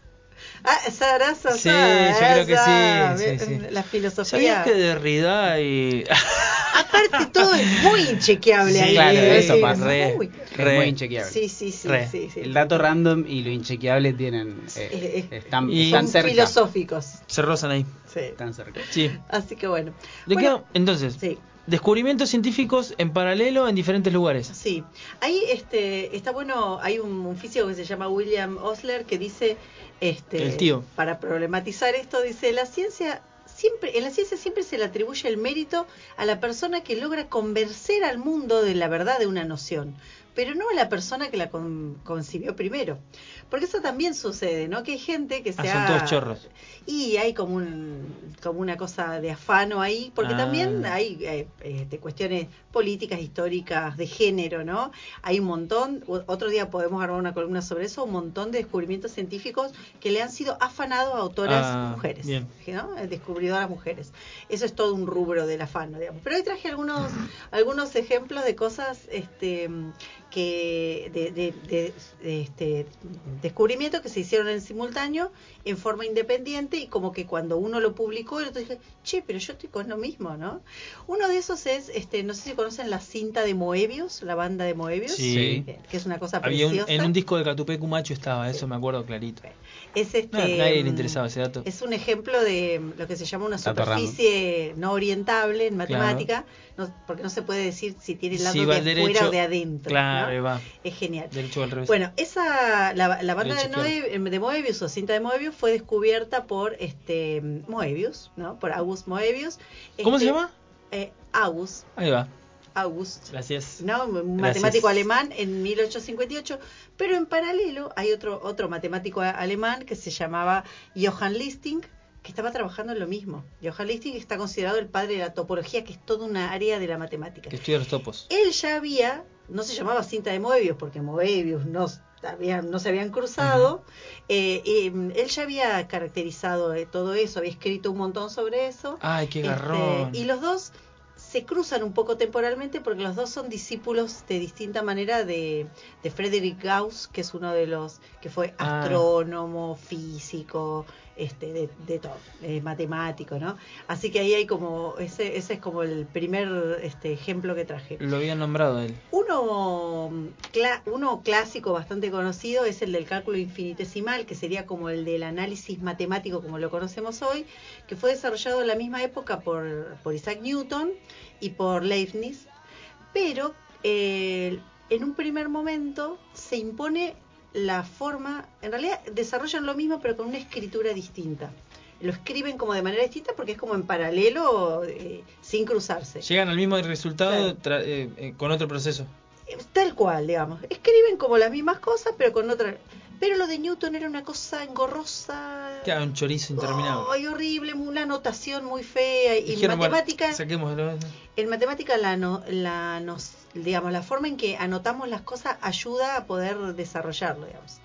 Ah, Sarasa, Sí, yo creo que sí, sí, sí. La filosofía. ¿Sabías que Derrida y. [LAUGHS] Aparte todo es muy inchequeable Sí, ahí. claro, eso Es pasa. Re, muy- re. muy inchequeable. Sí, sí, sí, Re. sí, sí. El dato random y lo inchequeable tienen eh, Eh, eh, están, y- están Son cerca. filosóficos. Se rozan ahí. Sí. Están cerca. Sí. Así que bueno. ¿De Bueno, qué? Entonces, Sí. Descubrimientos científicos en paralelo en diferentes lugares. Sí, ahí este, está bueno, hay un, un físico que se llama William Osler que dice, este, El tío. para problematizar esto, dice, la ciencia siempre, en la ciencia siempre se le atribuye el mérito a la persona que logra convencer al mundo de la verdad de una noción, pero no a la persona que la con- concibió primero. Porque eso también sucede, ¿no? Que hay gente que se Ah, son ha- todos chorros. y hay como un como una cosa de afano ahí, porque Ah. también hay eh, este, cuestiones políticas, históricas, de género, ¿no? Hay un montón, otro día podemos armar una columna sobre eso, un montón de descubrimientos científicos que le han sido afanados a autoras Ah, mujeres, bien. ¿no? Eh, Descubridoras mujeres. Eso es todo un rubro del afano, digamos. Pero hoy traje algunos [LAUGHS] algunos ejemplos de cosas este que de, de- de- de, este descubrimientos que se hicieron en simultáneo en forma independiente y como que cuando uno lo publicó el otro dije che pero yo estoy con lo mismo no uno de esos es este no sé si conocen la cinta de Moebius la banda de Moebius Sí. Que es una cosa Había un- preciosa en un disco de Catupecu Macho estaba, eso me acuerdo clarito. es este No, nadie le interesaba ese dato. es un ejemplo de lo que se llama una superficie no orientable en matemática, no- porque no se puede decir si tiene el lado Si de afuera o de adentro. Claro, ¿no? ahí va. Es genial. Derecho o al revés. Bueno, esa la, la banda de, Noe- de Moebius o cinta de Moebius fue descubierta por este Moebius, ¿no? Por August Moebius. ¿Cómo se Este, llama? eh, August, Ahí va. August. Gracias. ¿no? Un Gracias. matemático alemán en 1858, pero en paralelo hay otro otro matemático alemán que se llamaba Johann Listing, que estaba trabajando en lo mismo. Johann Listing está considerado el padre de la topología, que es toda una área de la matemática. Que estudia los topos. Él ya había, no se llamaba cinta de Moebius, porque Moebius no, habían, no se habían cruzado, eh, eh, él ya había caracterizado eh, todo eso, había escrito un montón sobre eso. Ay, qué Este, garrón. y los dos se cruzan un poco temporalmente porque los dos son discípulos de distinta manera de, de Frederick Gauss, que es uno de los que fue Ah. astrónomo, físico, este, de, de todo, eh, matemático, ¿no? Así que ahí hay como, ese, ese es como el primer este, ejemplo que traje. Lo habían nombrado él. Uno, cla- uno clásico bastante conocido es el del cálculo infinitesimal, que sería como el del análisis matemático como lo conocemos hoy, que fue desarrollado en la misma época por, por Isaac Newton y por Leibniz, pero eh, en un primer momento se impone la forma, en realidad desarrollan lo mismo pero con una escritura distinta. Lo escriben como de manera distinta porque es como en paralelo, eh, sin cruzarse. Llegan al mismo resultado Claro. eh, eh, con otro proceso. Tal cual, digamos. Escriben como las mismas cosas, pero con otra. Pero lo de Newton era una cosa engorrosa. Queda un chorizo interminable. Ay, horrible, una notación muy fea. Y en Dijeron, bueno, matemática, saquémoslo. en matemática la, no- la, nos- digamos, la forma en que anotamos las cosas ayuda a poder desarrollarlo, digamos.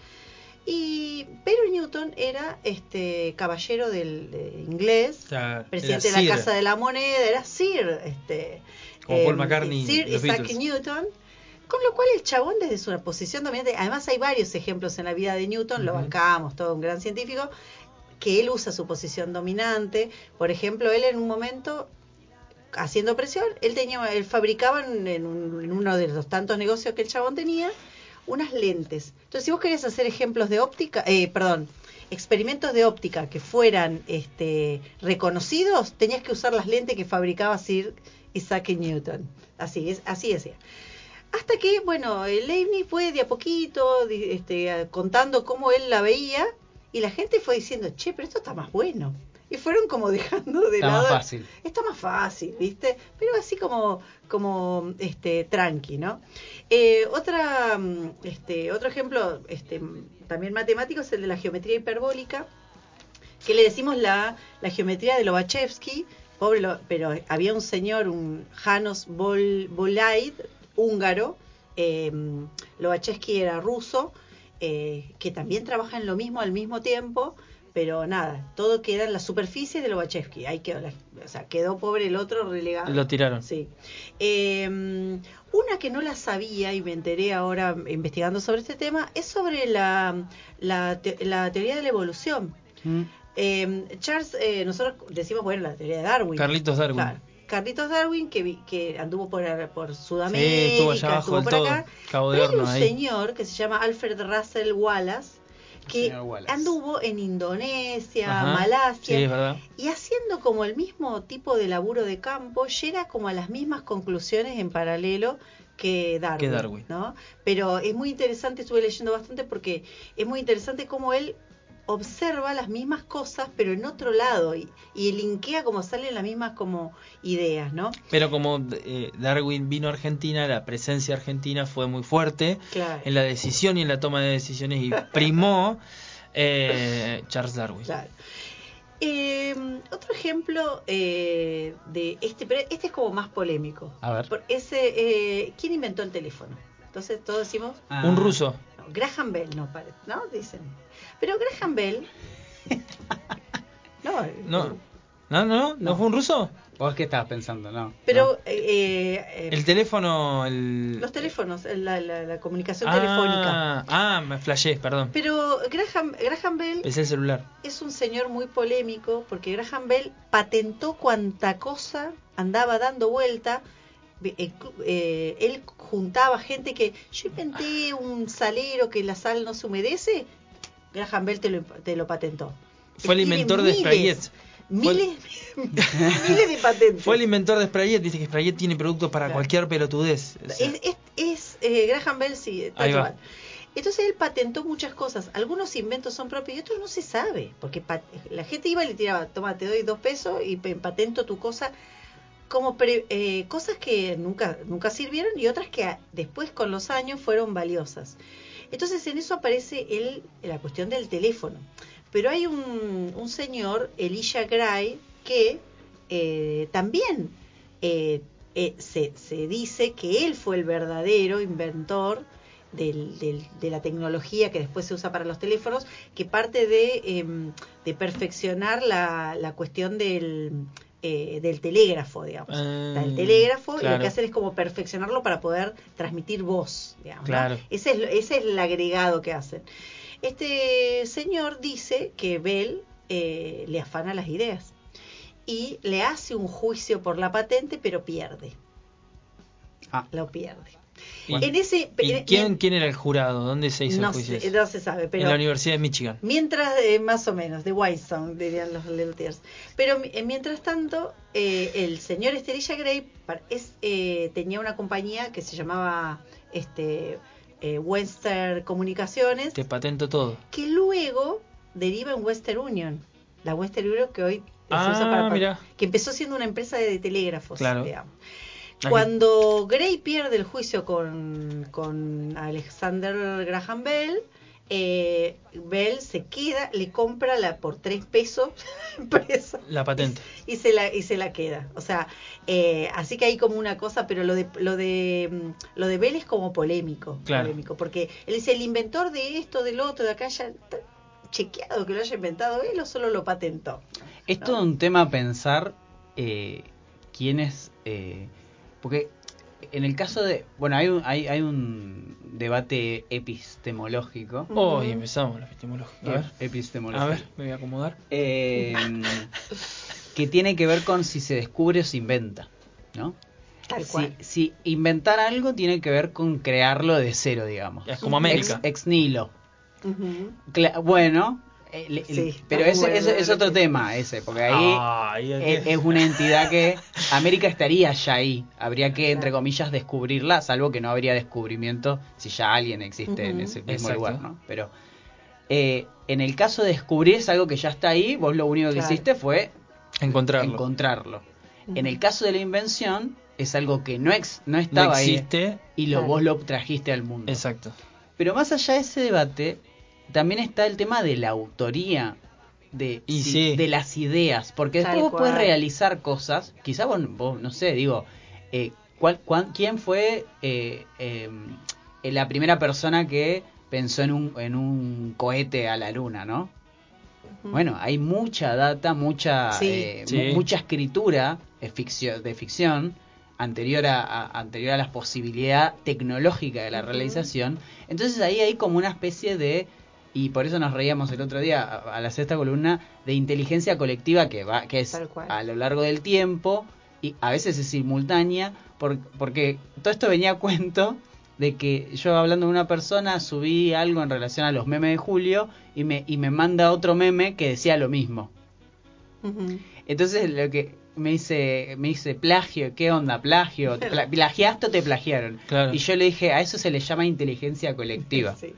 Y pero Newton era este caballero del de inglés, presidente de la Sir. Casa de la Moneda, era Sir, este Como Paul em, McCartney, Sir Isaac Beatles. Newton. Con lo cual el chabón desde su posición dominante, además hay varios ejemplos en la vida de Newton, lo bancamos, todo un gran científico, que él usa su posición dominante. Por ejemplo, él en un momento haciendo presión, él tenía, él fabricaba en, un- en uno de los tantos negocios que el chabón tenía, unas lentes. Entonces, si vos querías hacer ejemplos de óptica, eh, perdón, experimentos de óptica que fueran este, reconocidos, tenías que usar las lentes que fabricaba Sir Isaac Newton. Así es, así decía. Hasta que, bueno, Leibniz fue de a poquito este, contando cómo él la veía y la gente fue diciendo, che, pero esto está más bueno. Y fueron como [LAUGHS] dejando de Está lado. más fácil. Está más fácil, ¿viste? Pero así como, como este, tranqui, ¿no? Eh, otra, mm, este, otro ejemplo este, también matemático es el de la geometría hiperbólica, que le decimos la, la geometría de Lobachevsky, pobre, lo- pero había un señor, un Janos Bol, Bolaid, húngaro, eh, Lobachevsky era ruso, eh, que también trabaja en lo mismo al mismo tiempo, pero nada, todo queda en la superficie de Lobachevsky, ahí quedó, la- o sea, quedó pobre el otro relegado. Lo tiraron. Sí. Eh, una que no la sabía y me enteré ahora investigando sobre este tema es sobre la, la, te- la teoría de la evolución. Mm. Eh, Charles, eh, nosotros decimos, bueno, la teoría de Darwin. Carlitos Darwin. Claro. Carlitos Darwin, que, que anduvo por, por Sudamérica, Sí, estuvo allá abajo estuvo por acá. Cabo de hay un ahí. señor que se llama Alfred Russell Wallace, que anduvo en Indonesia, Ajá. Malasia, Sí, y haciendo como el mismo tipo de laburo de campo, llega como a las mismas conclusiones en paralelo que Darwin. Que Darwin. ¿no? Pero es muy interesante, estuve leyendo bastante porque es muy interesante cómo él observa las mismas cosas, pero en otro lado, y, y linkea como salen las mismas como ideas, ¿no? Pero como eh, Darwin vino a Argentina, la presencia argentina fue muy fuerte Claro. en la decisión y en la toma de decisiones y primó [LAUGHS] eh, Charles Darwin. Claro. Eh, otro ejemplo eh, de este, pero este es como más polémico. A ver. Por ese, eh, ¿Quién inventó el teléfono? Entonces todos decimos Ah. Un ruso. Graham Bell, no, pare- ¿no? Dicen. Pero Graham Bell. [LAUGHS] no, No, no, no, no, fue un ruso. ¿Vos qué estabas pensando? No. Pero eh, eh, El teléfono, el... los teléfonos, la, la- la comunicación ah, telefónica. Ah, me flashé, perdón. Pero Graham, Graham Bell Pensé el celular. es un señor muy polémico porque Graham Bell patentó cuanta cosa andaba dando vuelta. Eh, eh, él juntaba gente que yo inventé un salero que la sal no se humedece. Graham Bell te lo, te lo patentó. Fue el inventor de Sprayet. Miles, [LAUGHS] miles de patentes. Fue el inventor de Sprayet. Dice que Sprayet tiene productos para Claro. cualquier pelotudez. O sea, Es, es, es, eh, Graham Bell, sí, va. cual. Entonces él patentó muchas cosas. Algunos inventos son propios y otros no se sabe. Porque la gente iba y le tiraba, toma, te doy dos pesos y patento tu cosa. Como eh, cosas que nunca, nunca sirvieron y otras que después con los años fueron valiosas. Entonces en eso aparece el, la cuestión del teléfono. Pero hay un, un señor, Elisha Gray, que eh, también eh, se, se dice que él fue el verdadero inventor de la tecnología que después se usa para los teléfonos, que parte de, em, de perfeccionar la, la cuestión del, eh, del telégrafo, digamos. Ah, Está el telégrafo y lo que hacen es como perfeccionarlo para poder transmitir voz, digamos. Ese, es, ese es el agregado que hacen. Este señor dice que Bell eh, le afana las ideas y le hace un juicio por la patente, pero pierde. Ah. Lo pierde. ¿Y, en ese, y en- quién, en- quién era el jurado? ¿Dónde se hizo no, el juicio? se, no se sabe, pero en la Universidad de Michigan. Mientras, eh, más o menos, de Whitestone, dirían los Little Tears. Pero eh, mientras tanto, eh, el señor Esterilla Gray es, eh, tenía una compañía que se llamaba este, eh, Western Comunicaciones, Te patento todo. que luego deriva en Western Union. La Western Union que hoy se Ah, usa para, que empezó siendo una empresa de telégrafos, Claro. digamos. Cuando Gray pierde el juicio con, con Alexander Graham Bell, eh, Bell se queda, le compra la por tres pesos [LAUGHS] empresa La patente. y se la y se la queda. O sea, eh, así que hay como una cosa, pero lo de lo de mm, lo de Bell es como polémico, Claro. polémico, porque él dice el inventor de esto, del otro, de acá ya chequeado que lo haya inventado él o solo lo patentó. Es todo un tema pensar eh, quién es. eh, porque en el caso de. Bueno, hay un, hay, hay un debate epistemológico. Oh, y empezamos la epistemología. A ver, Epistemológico. a ver, me voy a acomodar. eh, que tiene que ver con si se descubre o se inventa, ¿no? Tal Si, cual. si inventar algo tiene que ver con crearlo de cero, digamos. Es como América. Ex, ex. Cla- bueno, eh, Sí, pero ese, bueno, ese es otro que- tema ese, porque ahí Ay, es, una entidad que América estaría ya ahí. Habría que, entre comillas, descubrirla, salvo que no habría descubrimiento si ya alguien existe en ese mismo Exacto. lugar, ¿no? Pero eh, en el caso de descubrir es algo que ya está ahí, vos lo único que Claro. hiciste fue Encontrarlo. encontrarlo. En el caso de la invención es algo que no, ex, no no estaba ahí y lo, Claro. vos lo trajiste al mundo. Exacto. Pero más allá de ese debate, también está el tema de la autoría de, Y si- sí. de las ideas. Porque Tal después vos cual. realizar cosas, quizá vos, vos, no sé, digo, eh, ¿cuál, cuán- ¿quién fue eh, eh, la primera persona que pensó en un, en un cohete a la luna, no? Bueno, hay mucha data, mucha Sí. eh, Sí. mu- mucha escritura de ficción, de ficción anterior a, a- anterior a la posibilidad tecnológica de la realización. Entonces ahí hay como una especie de y por eso nos reíamos el otro día a, a la sexta columna de inteligencia colectiva que va que es a lo largo del tiempo y a veces es simultánea por- porque todo esto venía a cuento de que yo hablando con una persona subí algo en relación a los memes de Julio y me, y me manda otro meme que decía lo mismo. Entonces lo que me dice, me dice plagio, ¿qué onda? Plagio, ¿Te pla- [LAUGHS] ¿plagiaste o te plagiaron? Claro. Y yo le dije, a eso se le llama inteligencia colectiva. [LAUGHS] Sí.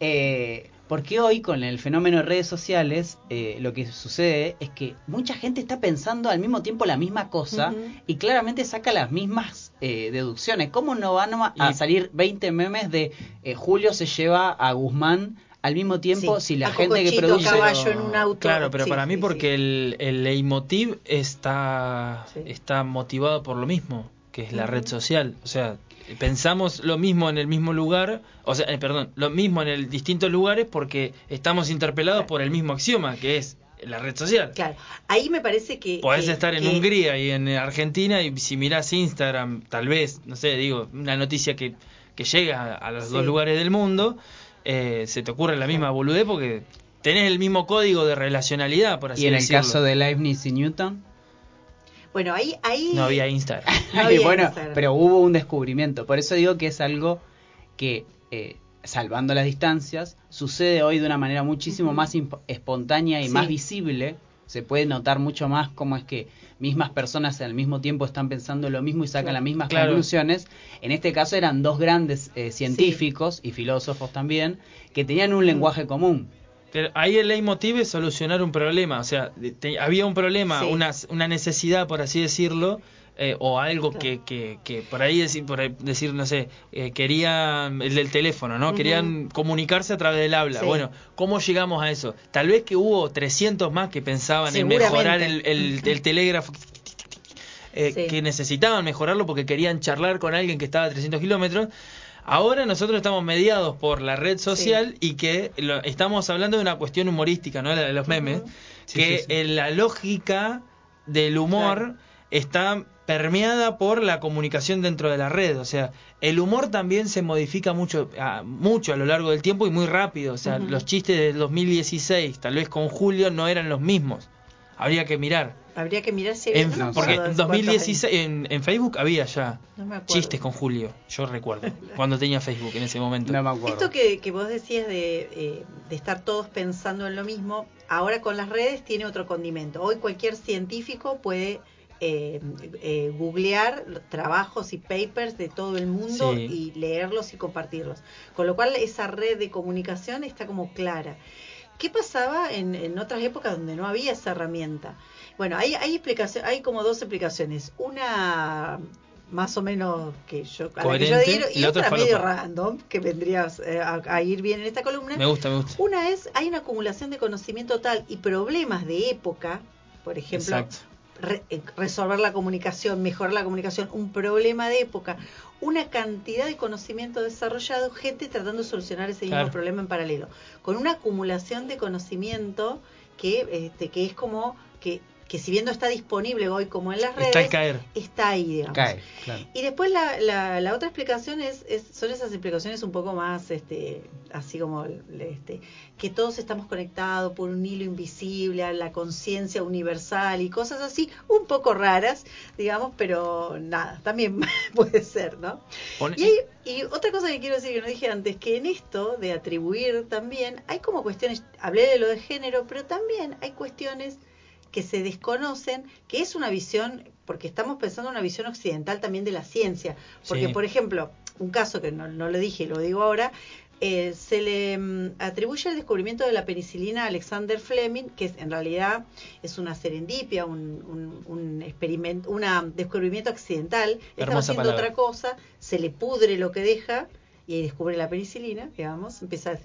Eh, porque hoy con el fenómeno de redes sociales eh, lo que sucede es que mucha gente está pensando al mismo tiempo la misma cosa y claramente saca las mismas eh, deducciones. ¿Cómo no van a, a Y- salir 20 memes de eh, Julio se lleva a Guzmán al mismo tiempo Sí, si la a gente que produce... caballo en un auto. Claro, pero Sí, para mí sí, porque el, el leitmotiv está, está motivado por lo mismo, que es la red social. O sea, pensamos lo mismo en el mismo lugar, o sea, eh, perdón, lo mismo en el distintos lugares porque estamos interpelados por el mismo axioma, que es la red social. Claro, ahí me parece que... Podés que- estar en que- Hungría y en Argentina y si mirás Instagram, tal vez, no sé, digo, una noticia que, que llega a los Sí. dos lugares del mundo, eh, se te ocurre la misma boludez porque tenés el mismo código de relacionalidad, por así y en el decirlo. caso de Leibniz y Newton... Bueno, ahí... ahí No había Instagram. [LAUGHS] No [LAUGHS] había bueno, Instagram. pero hubo un descubrimiento. Por eso digo que es algo que, eh, salvando las distancias, sucede hoy de una manera muchísimo más espontánea y Sí. más visible. Se puede notar mucho más cómo es que mismas personas al mismo tiempo están pensando lo mismo y sacan Claro. las mismas Claro. conclusiones. En este caso eran dos grandes eh, científicos y filósofos también que tenían un lenguaje común. Pero ahí el leitmotiv es solucionar un problema, o sea, te- había un problema, Sí. una, una necesidad, por así decirlo, eh, o algo Claro. que, que, que por ahí decir, por ahí decir no sé, eh, querían, el del teléfono, ¿no? Querían comunicarse a través del habla. Sí. Bueno, ¿cómo llegamos a eso? Tal vez que hubo 300 más que pensaban en mejorar el, el, el telégrafo. eh, Sí. que necesitaban mejorarlo porque querían charlar con alguien que estaba a 300 kilómetros. Ahora nosotros estamos mediados por la red social y que lo- estamos hablando de una cuestión humorística, ¿no? La de los memes. Sí, que sí, sí. en la lógica del humor Claro. está permeada por la comunicación dentro de la red, o sea, el humor también se modifica mucho a, mucho a lo largo del tiempo y muy rápido, o sea, los chistes del 2016, tal vez con Julio no eran los mismos. Habría que mirar. Habría que mirar si... En- no porque en de cuántos 2016 en, en Facebook había ya. No chistes con Julio, yo recuerdo, [LAUGHS] cuando tenía Facebook en ese momento. No me acuerdo. Esto que, que vos decías de, eh, de estar todos pensando en lo mismo, ahora con las redes tiene otro condimento. Hoy cualquier científico puede eh, eh, googlear trabajos y papers de todo el mundo Sí. y leerlos y compartirlos. Con lo cual esa red de comunicación está como clara. ¿Qué pasaba en, en otras épocas donde no había esa herramienta? Bueno, hay, hay, explicación, hay como dos explicaciones. Una más o menos que yo, a la que yo adhiero, y y, otra medio random, que vendría eh, a, a ir bien en esta columna. Me gusta, me gusta. Una es, hay una acumulación de conocimiento tal y problemas de época, por ejemplo, re- eh, resolver la comunicación, mejorar la comunicación, un problema de época, una cantidad de conocimiento desarrollado, gente tratando de solucionar ese mismo problema en paralelo, con una acumulación de conocimiento que, este, que es como que, que si bien no está disponible hoy como en las redes, Está caer. está ahí, digamos. Cae, claro. Y después la, la, la otra explicación es, es- son esas explicaciones un poco más, este, así como, este, que todos estamos conectados por un hilo invisible a la conciencia universal y cosas así, un poco raras, digamos, pero nada, también [LAUGHS] puede ser, ¿no? Y, hay- y otra cosa que quiero decir que no dije antes, que en esto de atribuir también hay como cuestiones, hablé de lo de género, pero también hay cuestiones que se desconocen, que es una visión, porque estamos pensando en una visión occidental también de la ciencia. Porque, Sí. por ejemplo, un caso que no, no lo dije y lo digo ahora, eh, se le mm, atribuye el descubrimiento de la penicilina a Alexander Fleming, que es, en realidad es una serendipia, un, un, un experimento, un descubrimiento accidental. Estaba haciendo palabra. otra cosa, se le pudre lo que deja y ahí descubre la penicilina, digamos, empieza a-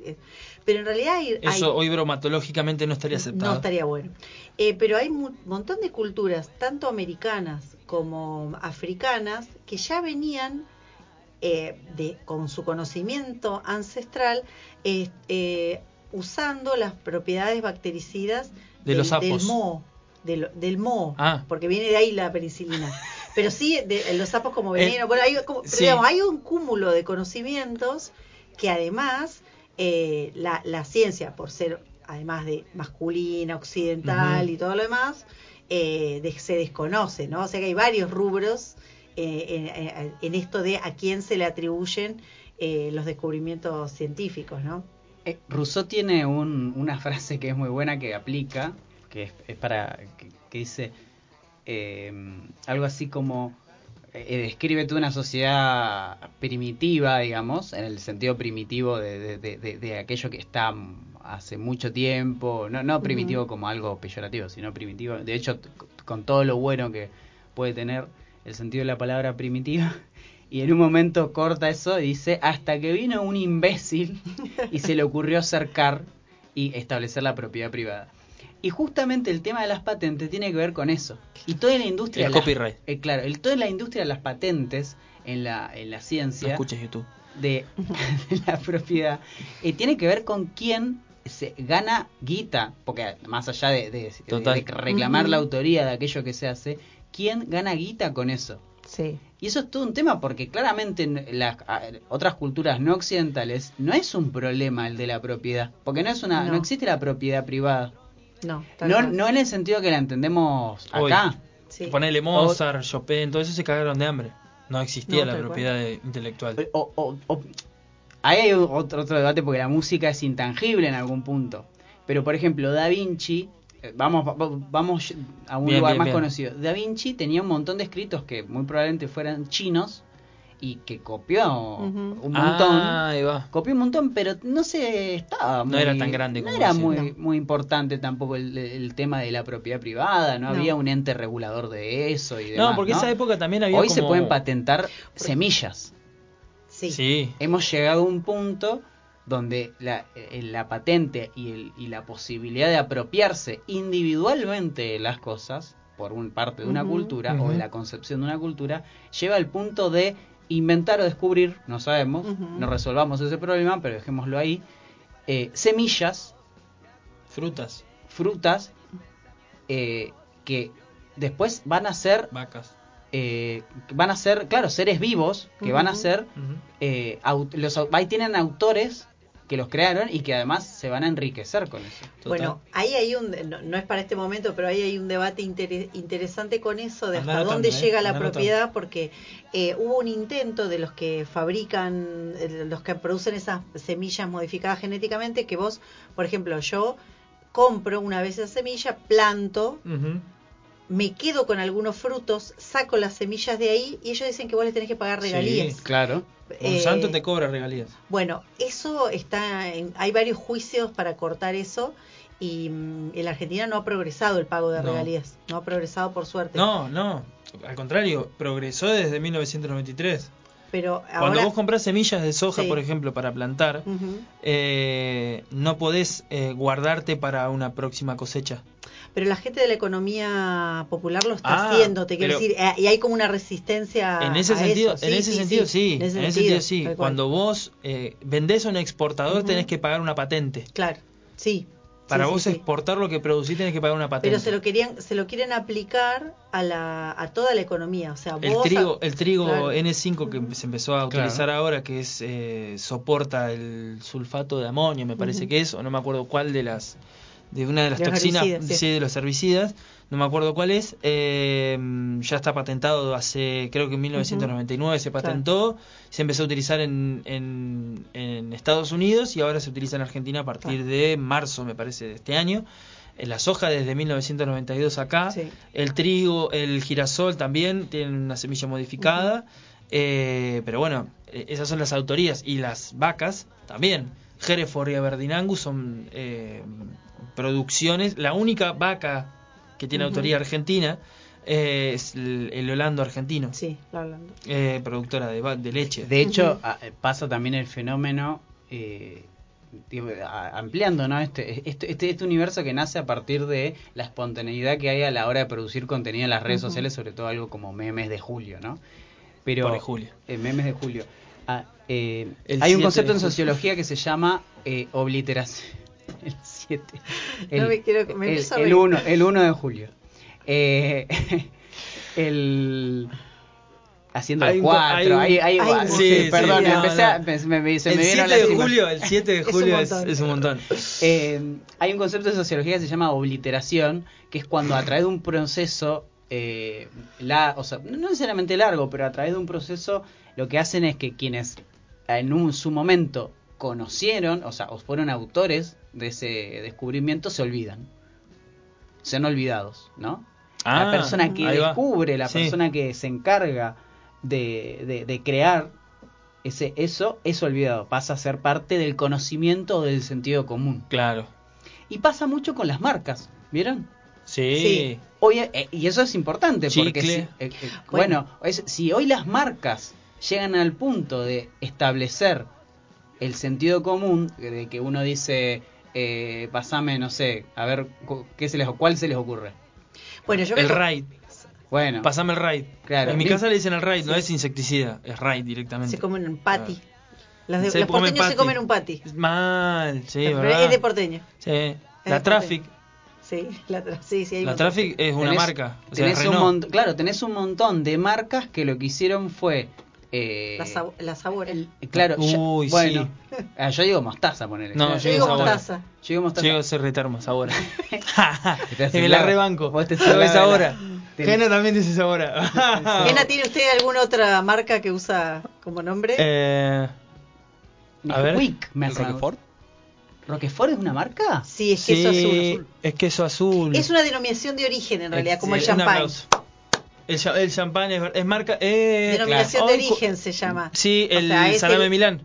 pero en realidad hay, hay- Eso hoy bromatológicamente no estaría aceptado. no estaría bueno. Eh, pero hay un montón de culturas, tanto americanas como africanas, que ya venían eh, de, con su conocimiento ancestral eh, usando las propiedades bactericidas De del, los sapos. del moho, del, del moho, Ah. porque viene de ahí la penicilina. [LAUGHS] Pero sí, de, los sapos como Eh, veneno. bueno, hay, como- pero sí. digamos, hay un cúmulo de conocimientos que además eh, la, la ciencia, por ser además de masculina, occidental y todo lo demás, eh, de- se desconoce, ¿no? O sea que hay varios rubros eh, en, en- en esto de a quién se le atribuyen eh, los descubrimientos científicos, ¿no? Eh, Rousseau tiene un- una frase que es muy buena que aplica, que es, es para que, que dice eh, algo así como eh, descríbete una sociedad primitiva, digamos, en el sentido primitivo de, de- de- de- aquello que está hace mucho tiempo, no, no primitivo como algo peyorativo, sino primitivo, de hecho, con todo lo bueno que puede tener el sentido de la palabra primitiva, [LAUGHS] y en un momento corta eso y dice, hasta que vino un imbécil y se le ocurrió cercar y establecer la propiedad privada. Y justamente el tema de las patentes tiene que ver con eso. Y toda la industria... El de las- copyright. eh, claro, el, toda la industria de las patentes en la, en la No ciencia escuches YouTube. de, [LAUGHS] de la propiedad eh, tiene que ver con quién se gana guita, porque más allá de, de- de- Total. de reclamar la autoría de aquello que se hace, ¿quién gana guita con eso? Sí. Y eso es todo un tema porque claramente en las a- otras culturas no occidentales no es un problema el de la propiedad, porque no es una no, No. existe la propiedad privada. No, No, no en el sentido que la entendemos Hoy. acá. Sí. Ponele Mozart, Chopin, todo eso se cagaron de hambre. No existía No, la propiedad de- intelectual. O- o- o- ahí hay otro, otro debate porque la música es intangible en algún punto. Pero por ejemplo, Da Vinci, eh, vamos, va- vamos a un Bien, lugar bien, más bien. conocido. Da Vinci tenía un montón de escritos que muy probablemente fueran chinos y que copió un montón. Ah, ahí va. Copió un montón, pero no se estaba No muy, era tan grande no como era decían. muy, No. muy importante tampoco el, el tema de la propiedad privada, no, No. había un ente regulador de eso y No, demás. porque esa época también había Hoy se pueden patentar semillas. Sí. Sí. Hemos llegado a un punto donde la, eh, la patente y, el- y la posibilidad de apropiarse individualmente de las cosas por un parte de una cultura o de la concepción de una cultura lleva al punto de inventar o descubrir, no sabemos, no resolvamos ese problema, pero dejémoslo ahí, eh, semillas, Frutas, frutas, eh, que después van a ser, vacas. eh, van a ser, claro, seres vivos, que van a ser eh, los, ahí tienen autores que los crearon y que además se van a enriquecer con eso. Total. Bueno, ahí hay un, no, no es para este momento, pero ahí hay un debate intere- interesante con eso de hasta dónde ¿eh? llega la propiedad, porque eh, hubo un intento de los que fabrican, eh, los que producen esas semillas modificadas genéticamente, que vos, por ejemplo, yo compro una vez esa semilla, planto. Me quedo con algunos frutos, saco las semillas de ahí y ellos dicen que vos les tenés que pagar Sí. regalías. Claro. Monsanto Eh, te cobra regalías. bueno, eso está, en- hay varios juicios para cortar eso y mm, en la Argentina no ha progresado el pago de No. regalías, no ha progresado por suerte. No, no. Al contrario, progresó desde 1993. Pero Cuando vos compras semillas de soja, Sí. por ejemplo, para plantar, eh, no podés eh, guardarte para una próxima cosecha. Pero la gente de la economía popular lo está Ah, haciendo, te quiero decir, eh, y hay como una resistencia en ese a sentido, eso. en Sí, ese sentido sí, en ese en ese sentido, sí. Cuando vos eh, vendés a un exportador tenés que pagar una patente. Claro, sí. Para sí, vos sí, sí. exportar lo que producís tenés que pagar una patente. Pero se lo querían, se lo quieren aplicar a la, a toda la economía, o sea, el vos trigo, a- el trigo Claro. N5 que se empezó a Claro. utilizar ahora, que es eh, soporta el sulfato de amonio, me parece que es, o no me acuerdo cuál de las de una de las De toxinas, herbicidas, sí. sí, de los herbicidas, no me acuerdo cuál es, eh, ya está patentado hace, creo que en 1999 se patentó, se empezó a utilizar en, en, en Estados Unidos y ahora se utiliza en Argentina a partir Claro. de marzo, me parece, de este año. En la soja desde 1992 acá, Sí. el trigo, el girasol también tienen una semilla modificada, eh, pero bueno, eh, esas son las autorías y las vacas también. Hereford y Aberdeen son eh, producciones. La única vaca que tiene autoría argentina eh, es el, el Holando argentino, Sí, lo hablando. eh, productora de, leche. De hecho, a- pasa también el fenómeno, eh, digo, a- ampliando ¿no? este, este, este, este universo que nace a partir de la espontaneidad que hay a la hora de producir contenido en las redes sociales, sobre todo algo como memes de julio, ¿no? Pero, Pobre Julio. eh, memes de julio. Ah, eh, hay un 7 concepto en sociología que se llama eh, obliteración. [LAUGHS] El 7. No me quiero- me el, el reír. 1, el 1 de julio. Eh, [LAUGHS] el haciendo Hay el un co- 4, hay hay, hay- sí, Sí, sí, perdón, no, empecé a- no. me, me- me- se el me vieron 7 las de julio, el 7 de [LAUGHS] Es un julio es un montón. Eh, hay un concepto de sociología que se llama obliteración, que es cuando a través de un proceso, eh, la, o sea, no necesariamente largo, pero a través de un proceso, lo que hacen es que quienes en un, su momento conocieron, o sea, o fueron autores de ese descubrimiento, se olvidan. Sean olvidados, ¿no? la Ah, persona que va. descubre, la Sí. persona que se encarga de, de- de crear ese eso, es olvidado, pasa a ser parte del conocimiento o del sentido común. Claro. Y pasa mucho con las marcas, ¿vieron? Sí. Sí. Hoy, eh, y eso es importante porque si, eh, eh, Bueno. bueno, es- si hoy las marcas llegan al punto de establecer el sentido común, de que uno dice, eh, pasame, no sé, a ver, ¿qué se les, ¿cuál se les ocurre? Bueno, yo El raid. Bueno, Pasame el raid. Claro. En mi casa le dicen el raid, no es insecticida, es raid directamente. se comen un patty. Las de, Se los comen porteños se patty. comen un patty. Mal, sí, Pero ¿verdad? es de porteño. Sí. La Traffic. Sí, la, tra- sí, sí, hay La. Traffic es una tenés- marca. O sea, tenés un claro, tenés un montón de marcas que lo que hicieron fue... eh, La, sab- la sabor. el- claro, ya- Uy, bueno, ah, yo digo mostaza, ponele. No, Yo yo digo sabor. mostaza. Yo digo mostaza. Llego a ser retermos [LAUGHS] ahora. Te hace que me la rebanco. Vos te Yo la- ahora. Gena también dice ahora. [LAUGHS] Gena, ¿tiene usted alguna otra marca que usa como nombre? eh, a ver. Nesquik, me ¿El hace- Roquefort? ¿Roquefort es una marca? sí, es queso sí, azul. es queso azul. Es una denominación de origen en realidad, como el champán. El, cha- el champán es, es marca. Eh, Denominación claro. de Hoy origen se llama. Sí, O el sea, salame el- Milán.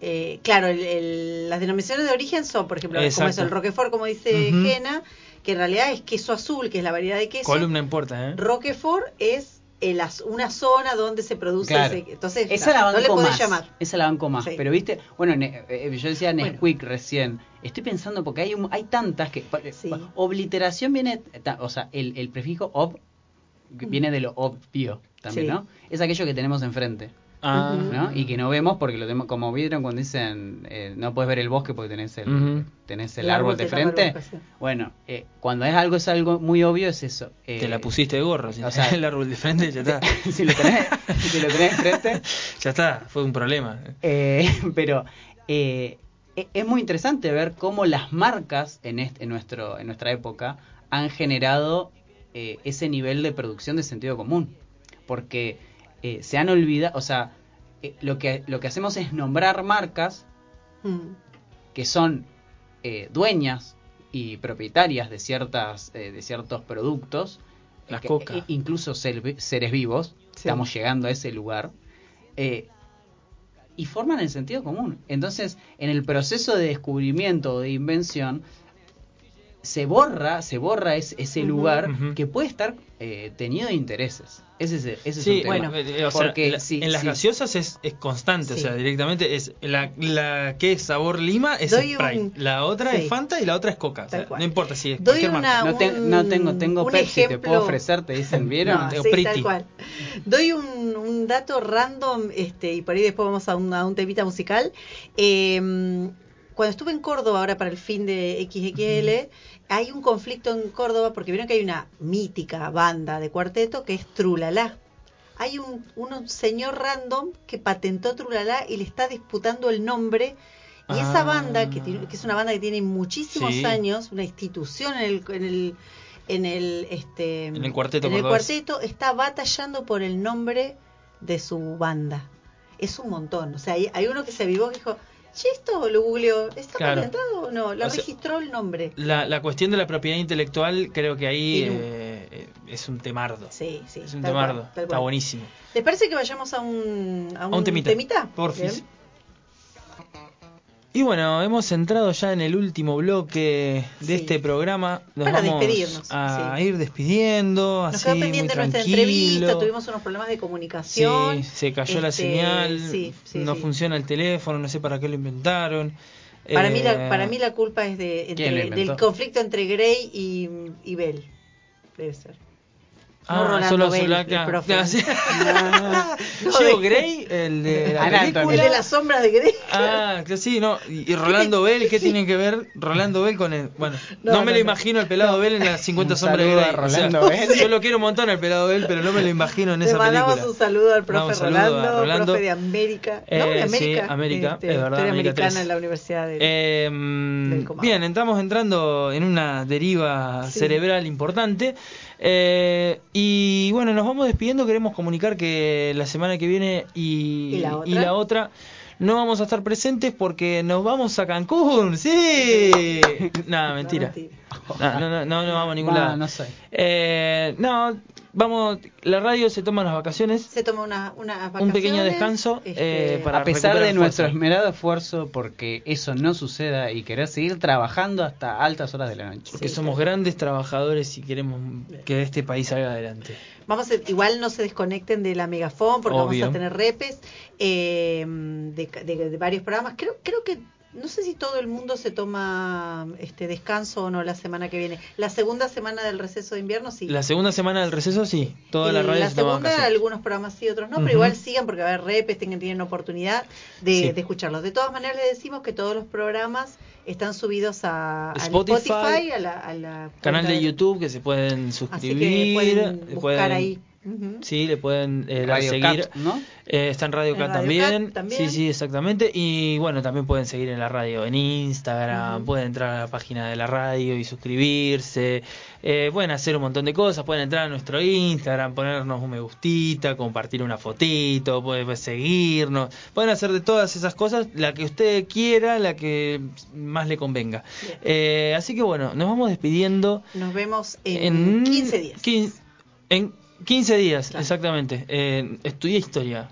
Eh, claro, el- el- las denominaciones de origen son, por ejemplo, como es el Roquefort, como dice Ujú. Gena, que en realidad es queso azul, que es la variedad de queso. Columna en puerta, ¿eh? Roquefort es el az- una zona donde se produce Claro. ese. Entonces, Esa la no le banco podés más. llamar. Esa la banco más. Sí. Pero viste, bueno, ne- eh, yo decía Bueno. Nesquik recién. Estoy pensando porque hay un- hay tantas que Sí. obliteración viene, o sea, el, el prefijo ob viene de lo obvio también, Sí. ¿no? Es aquello que tenemos enfrente, Ah. ¿no? Y que no vemos porque lo tenemos, como vieron cuando dicen eh, no puedes ver el bosque porque tenés el tenés el, El árbol árbol de frente. bosque, sí. Bueno, eh, cuando es algo es algo muy obvio es eso. eh, Te la pusiste de gorro. Si o sea, el árbol de frente, ya está. [LAUGHS] si lo tenés, si lo tenés enfrente. [LAUGHS] ya está, fue un problema. Eh, [LAUGHS] pero eh, e- es muy interesante ver cómo las marcas en, est- en, nuestro, en nuestra época han generado eh, ese nivel de producción de sentido común. Porque eh, se han olvidado, o sea, eh, lo, que, lo que hacemos es nombrar marcas Mm. que son eh, dueñas y propietarias de ciertas eh, de ciertos productos Las que- Coca. incluso ser- seres vivos Sí. estamos llegando a ese lugar eh, y forman el sentido común entonces en el proceso de descubrimiento o de invención se borra, se borra es- ese lugar que puede estar eh, tenido de intereses. Ese es, ese es Sí, un tema. bueno, eh, o sea, Porque la- sí, en las sí. gaseosas es, es constante, o sea, directamente es la, la que es sabor lima es Doy Sprite, un- la otra es Fanta y la otra es Coca, o sea, no importa si es Doy cualquier una- marca. No, te- un- no tengo, tengo Pepsi, te ejemplo- puedo ofrecer, te dicen, ¿vieron? No, sí, tal cual. Doy un, un dato random este, y por ahí después vamos a un, a un temita musical. Eh, cuando estuve en Córdoba ahora para el fin de XXL, hay un conflicto en Córdoba porque vieron que hay una mítica banda de cuarteto que es Trulala. Hay un, un señor random que patentó Trulala y le está disputando el nombre. Y esa Ah. banda, que, tiene- que es una banda que tiene muchísimos Sí. años, una institución en el, en el, en el, este, En el cuarteto en el cuarteto, está batallando por el nombre de su banda. Es un montón. O sea, hay, hay uno que se avivó que dijo, che, esto lo googleó, ¿está Claro. patentado o no? O sea, registró el nombre. La, la cuestión de la propiedad intelectual creo que ahí eh, eh, es un temardo. Sí, sí. es un temardo, cual, está buenísimo. ¿Te parece que vayamos a un, a un, A un temita. Porfis. Y bueno, hemos entrado ya en el último bloque de Sí. este programa. Nos Para vamos despedirnos, a sí. ir despidiendo, Nos así quedó muy pendiente nuestra tranquilo. entrevista, tuvimos unos problemas de comunicación. Sí, se cayó la Este, señal, sí, sí, no funciona el teléfono, no sé para qué lo inventaron. Para, Eh, mí la, para mí la culpa es de, ¿Quién lo entre- del conflicto entre Grey y, y Bell. Debe ser. Ah, no Rolando solo Bell, solo el profe. Ah, sí. [LAUGHS] No, Leo de- Grey, el de la película. El de las sombras de Grey. Ah, que sí, no. Y, y Rolando [LAUGHS] Bell, ¿qué tiene que ver Rolando Bell con el.? Bueno, no, No, me no, lo no. imagino el pelado Bell en las 50 Un sombras de Grey. a o sea, Rolando Bell. [LAUGHS] Yo lo quiero un montón al pelado Bell, pero no me lo imagino en Le esa mandamos película. un saludo al profe Mandamos un saludo Rolando, Rolando. profe de América. Eh, no, de sí, América. América, este, es verdad, Historia América americana 3. en la Universidad de... Eh, Del Comado. bien, estamos entrando en una deriva Sí. cerebral importante. Eh, y bueno, nos vamos despidiendo. Queremos comunicar que la semana que viene y, ¿Y la otra? y la otra no vamos a estar presentes porque nos vamos a Cancún. ¡Sí! [LAUGHS] Nada, mentira. mentira. No, no, no, no, no vamos a ningún lado. no sé. Eh, no, vamos. La radio se toma las vacaciones. Se toma una, unas Un pequeño vacaciones, descanso, este, eh, para a pesar de nuestro esmerado esfuerzo porque eso no suceda y querer seguir trabajando hasta altas horas de la noche. Porque Sí, somos claro. grandes trabajadores y queremos que este país salga adelante. Vamos a, igual no se desconecten de la megafón porque Obvio. vamos a tener repes eh, de, de- de varios programas. Creo, creo que no sé si todo el mundo se toma este descanso o no la semana que viene. La segunda semana del receso de invierno sí. La segunda semana del receso, sí. Toda la radio la se segunda, algunos programas sí, otros no, pero igual sigan porque va a haber repes, tienen, tienen oportunidad de, Sí. de escucharlos. De todas maneras, les decimos que todos los programas están subidos a, al Spotify, Spotify, a la, a la Canal de YouTube que se pueden Así suscribir. que pueden buscar pueden- ahí. Sí, le pueden eh, dar Radio seguir. Cat, ¿no? Eh, está en Radio En Cat Radio también. Cat también. Sí, sí, exactamente. Y bueno, también pueden seguir en la radio en Instagram, pueden entrar a la página de la radio y suscribirse. Eh, pueden hacer un montón de cosas. Pueden entrar a nuestro Instagram, ponernos un me gustita, compartir una fotito, pueden seguirnos. Pueden hacer de todas esas cosas la que usted quiera, la que más le convenga. Eh, así que bueno, nos vamos despidiendo. Nos vemos en, 15 días. quin- en 15 días, Claro. exactamente. Eh, estudié historia.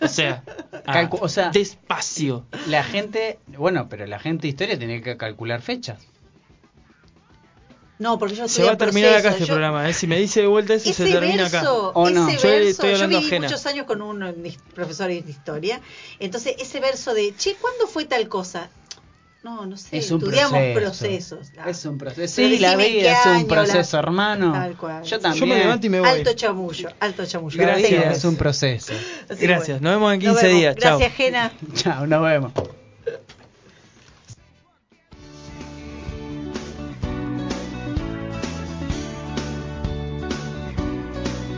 O sea, [LAUGHS] ah, o sea- despacio. La gente, bueno, pero la gente de historia tiene que calcular fechas. No, porque yo Se va a terminar proceso. acá este Yo- programa. ¿eh? Si me dice de vuelta eso, Ese se termina verso, acá. ¿O no? ese Yo verso, estoy yo viví ajena. muchos años con un eh, profesor de historia, entonces ese verso de, che, ¿cuándo fue tal cosa? No, no sé, Es un estudiamos proceso. procesos. Ah. Es un proceso. Sí, la vida es un la- proceso, hermano. Tal cual. Yo también. Yo me levanto y me voy. Alto chamullo, alto chamullo. Gracias. Es un proceso. así Gracias, bueno. nos vemos en 15 vemos. días. Chao. Gracias, Jena. [LAUGHS] Chao, nos vemos.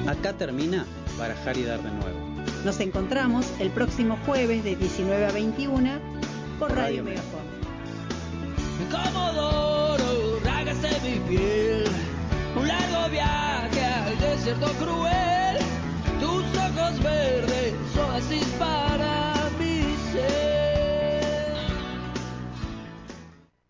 Acá termina Barajar y Dar de nuevo. Nos encontramos el próximo jueves de 19 a 21 por Radio Radio Megafon. Comodoro, ragas de mi piel, un largo viaje al desierto cruel, tus ojos verdes.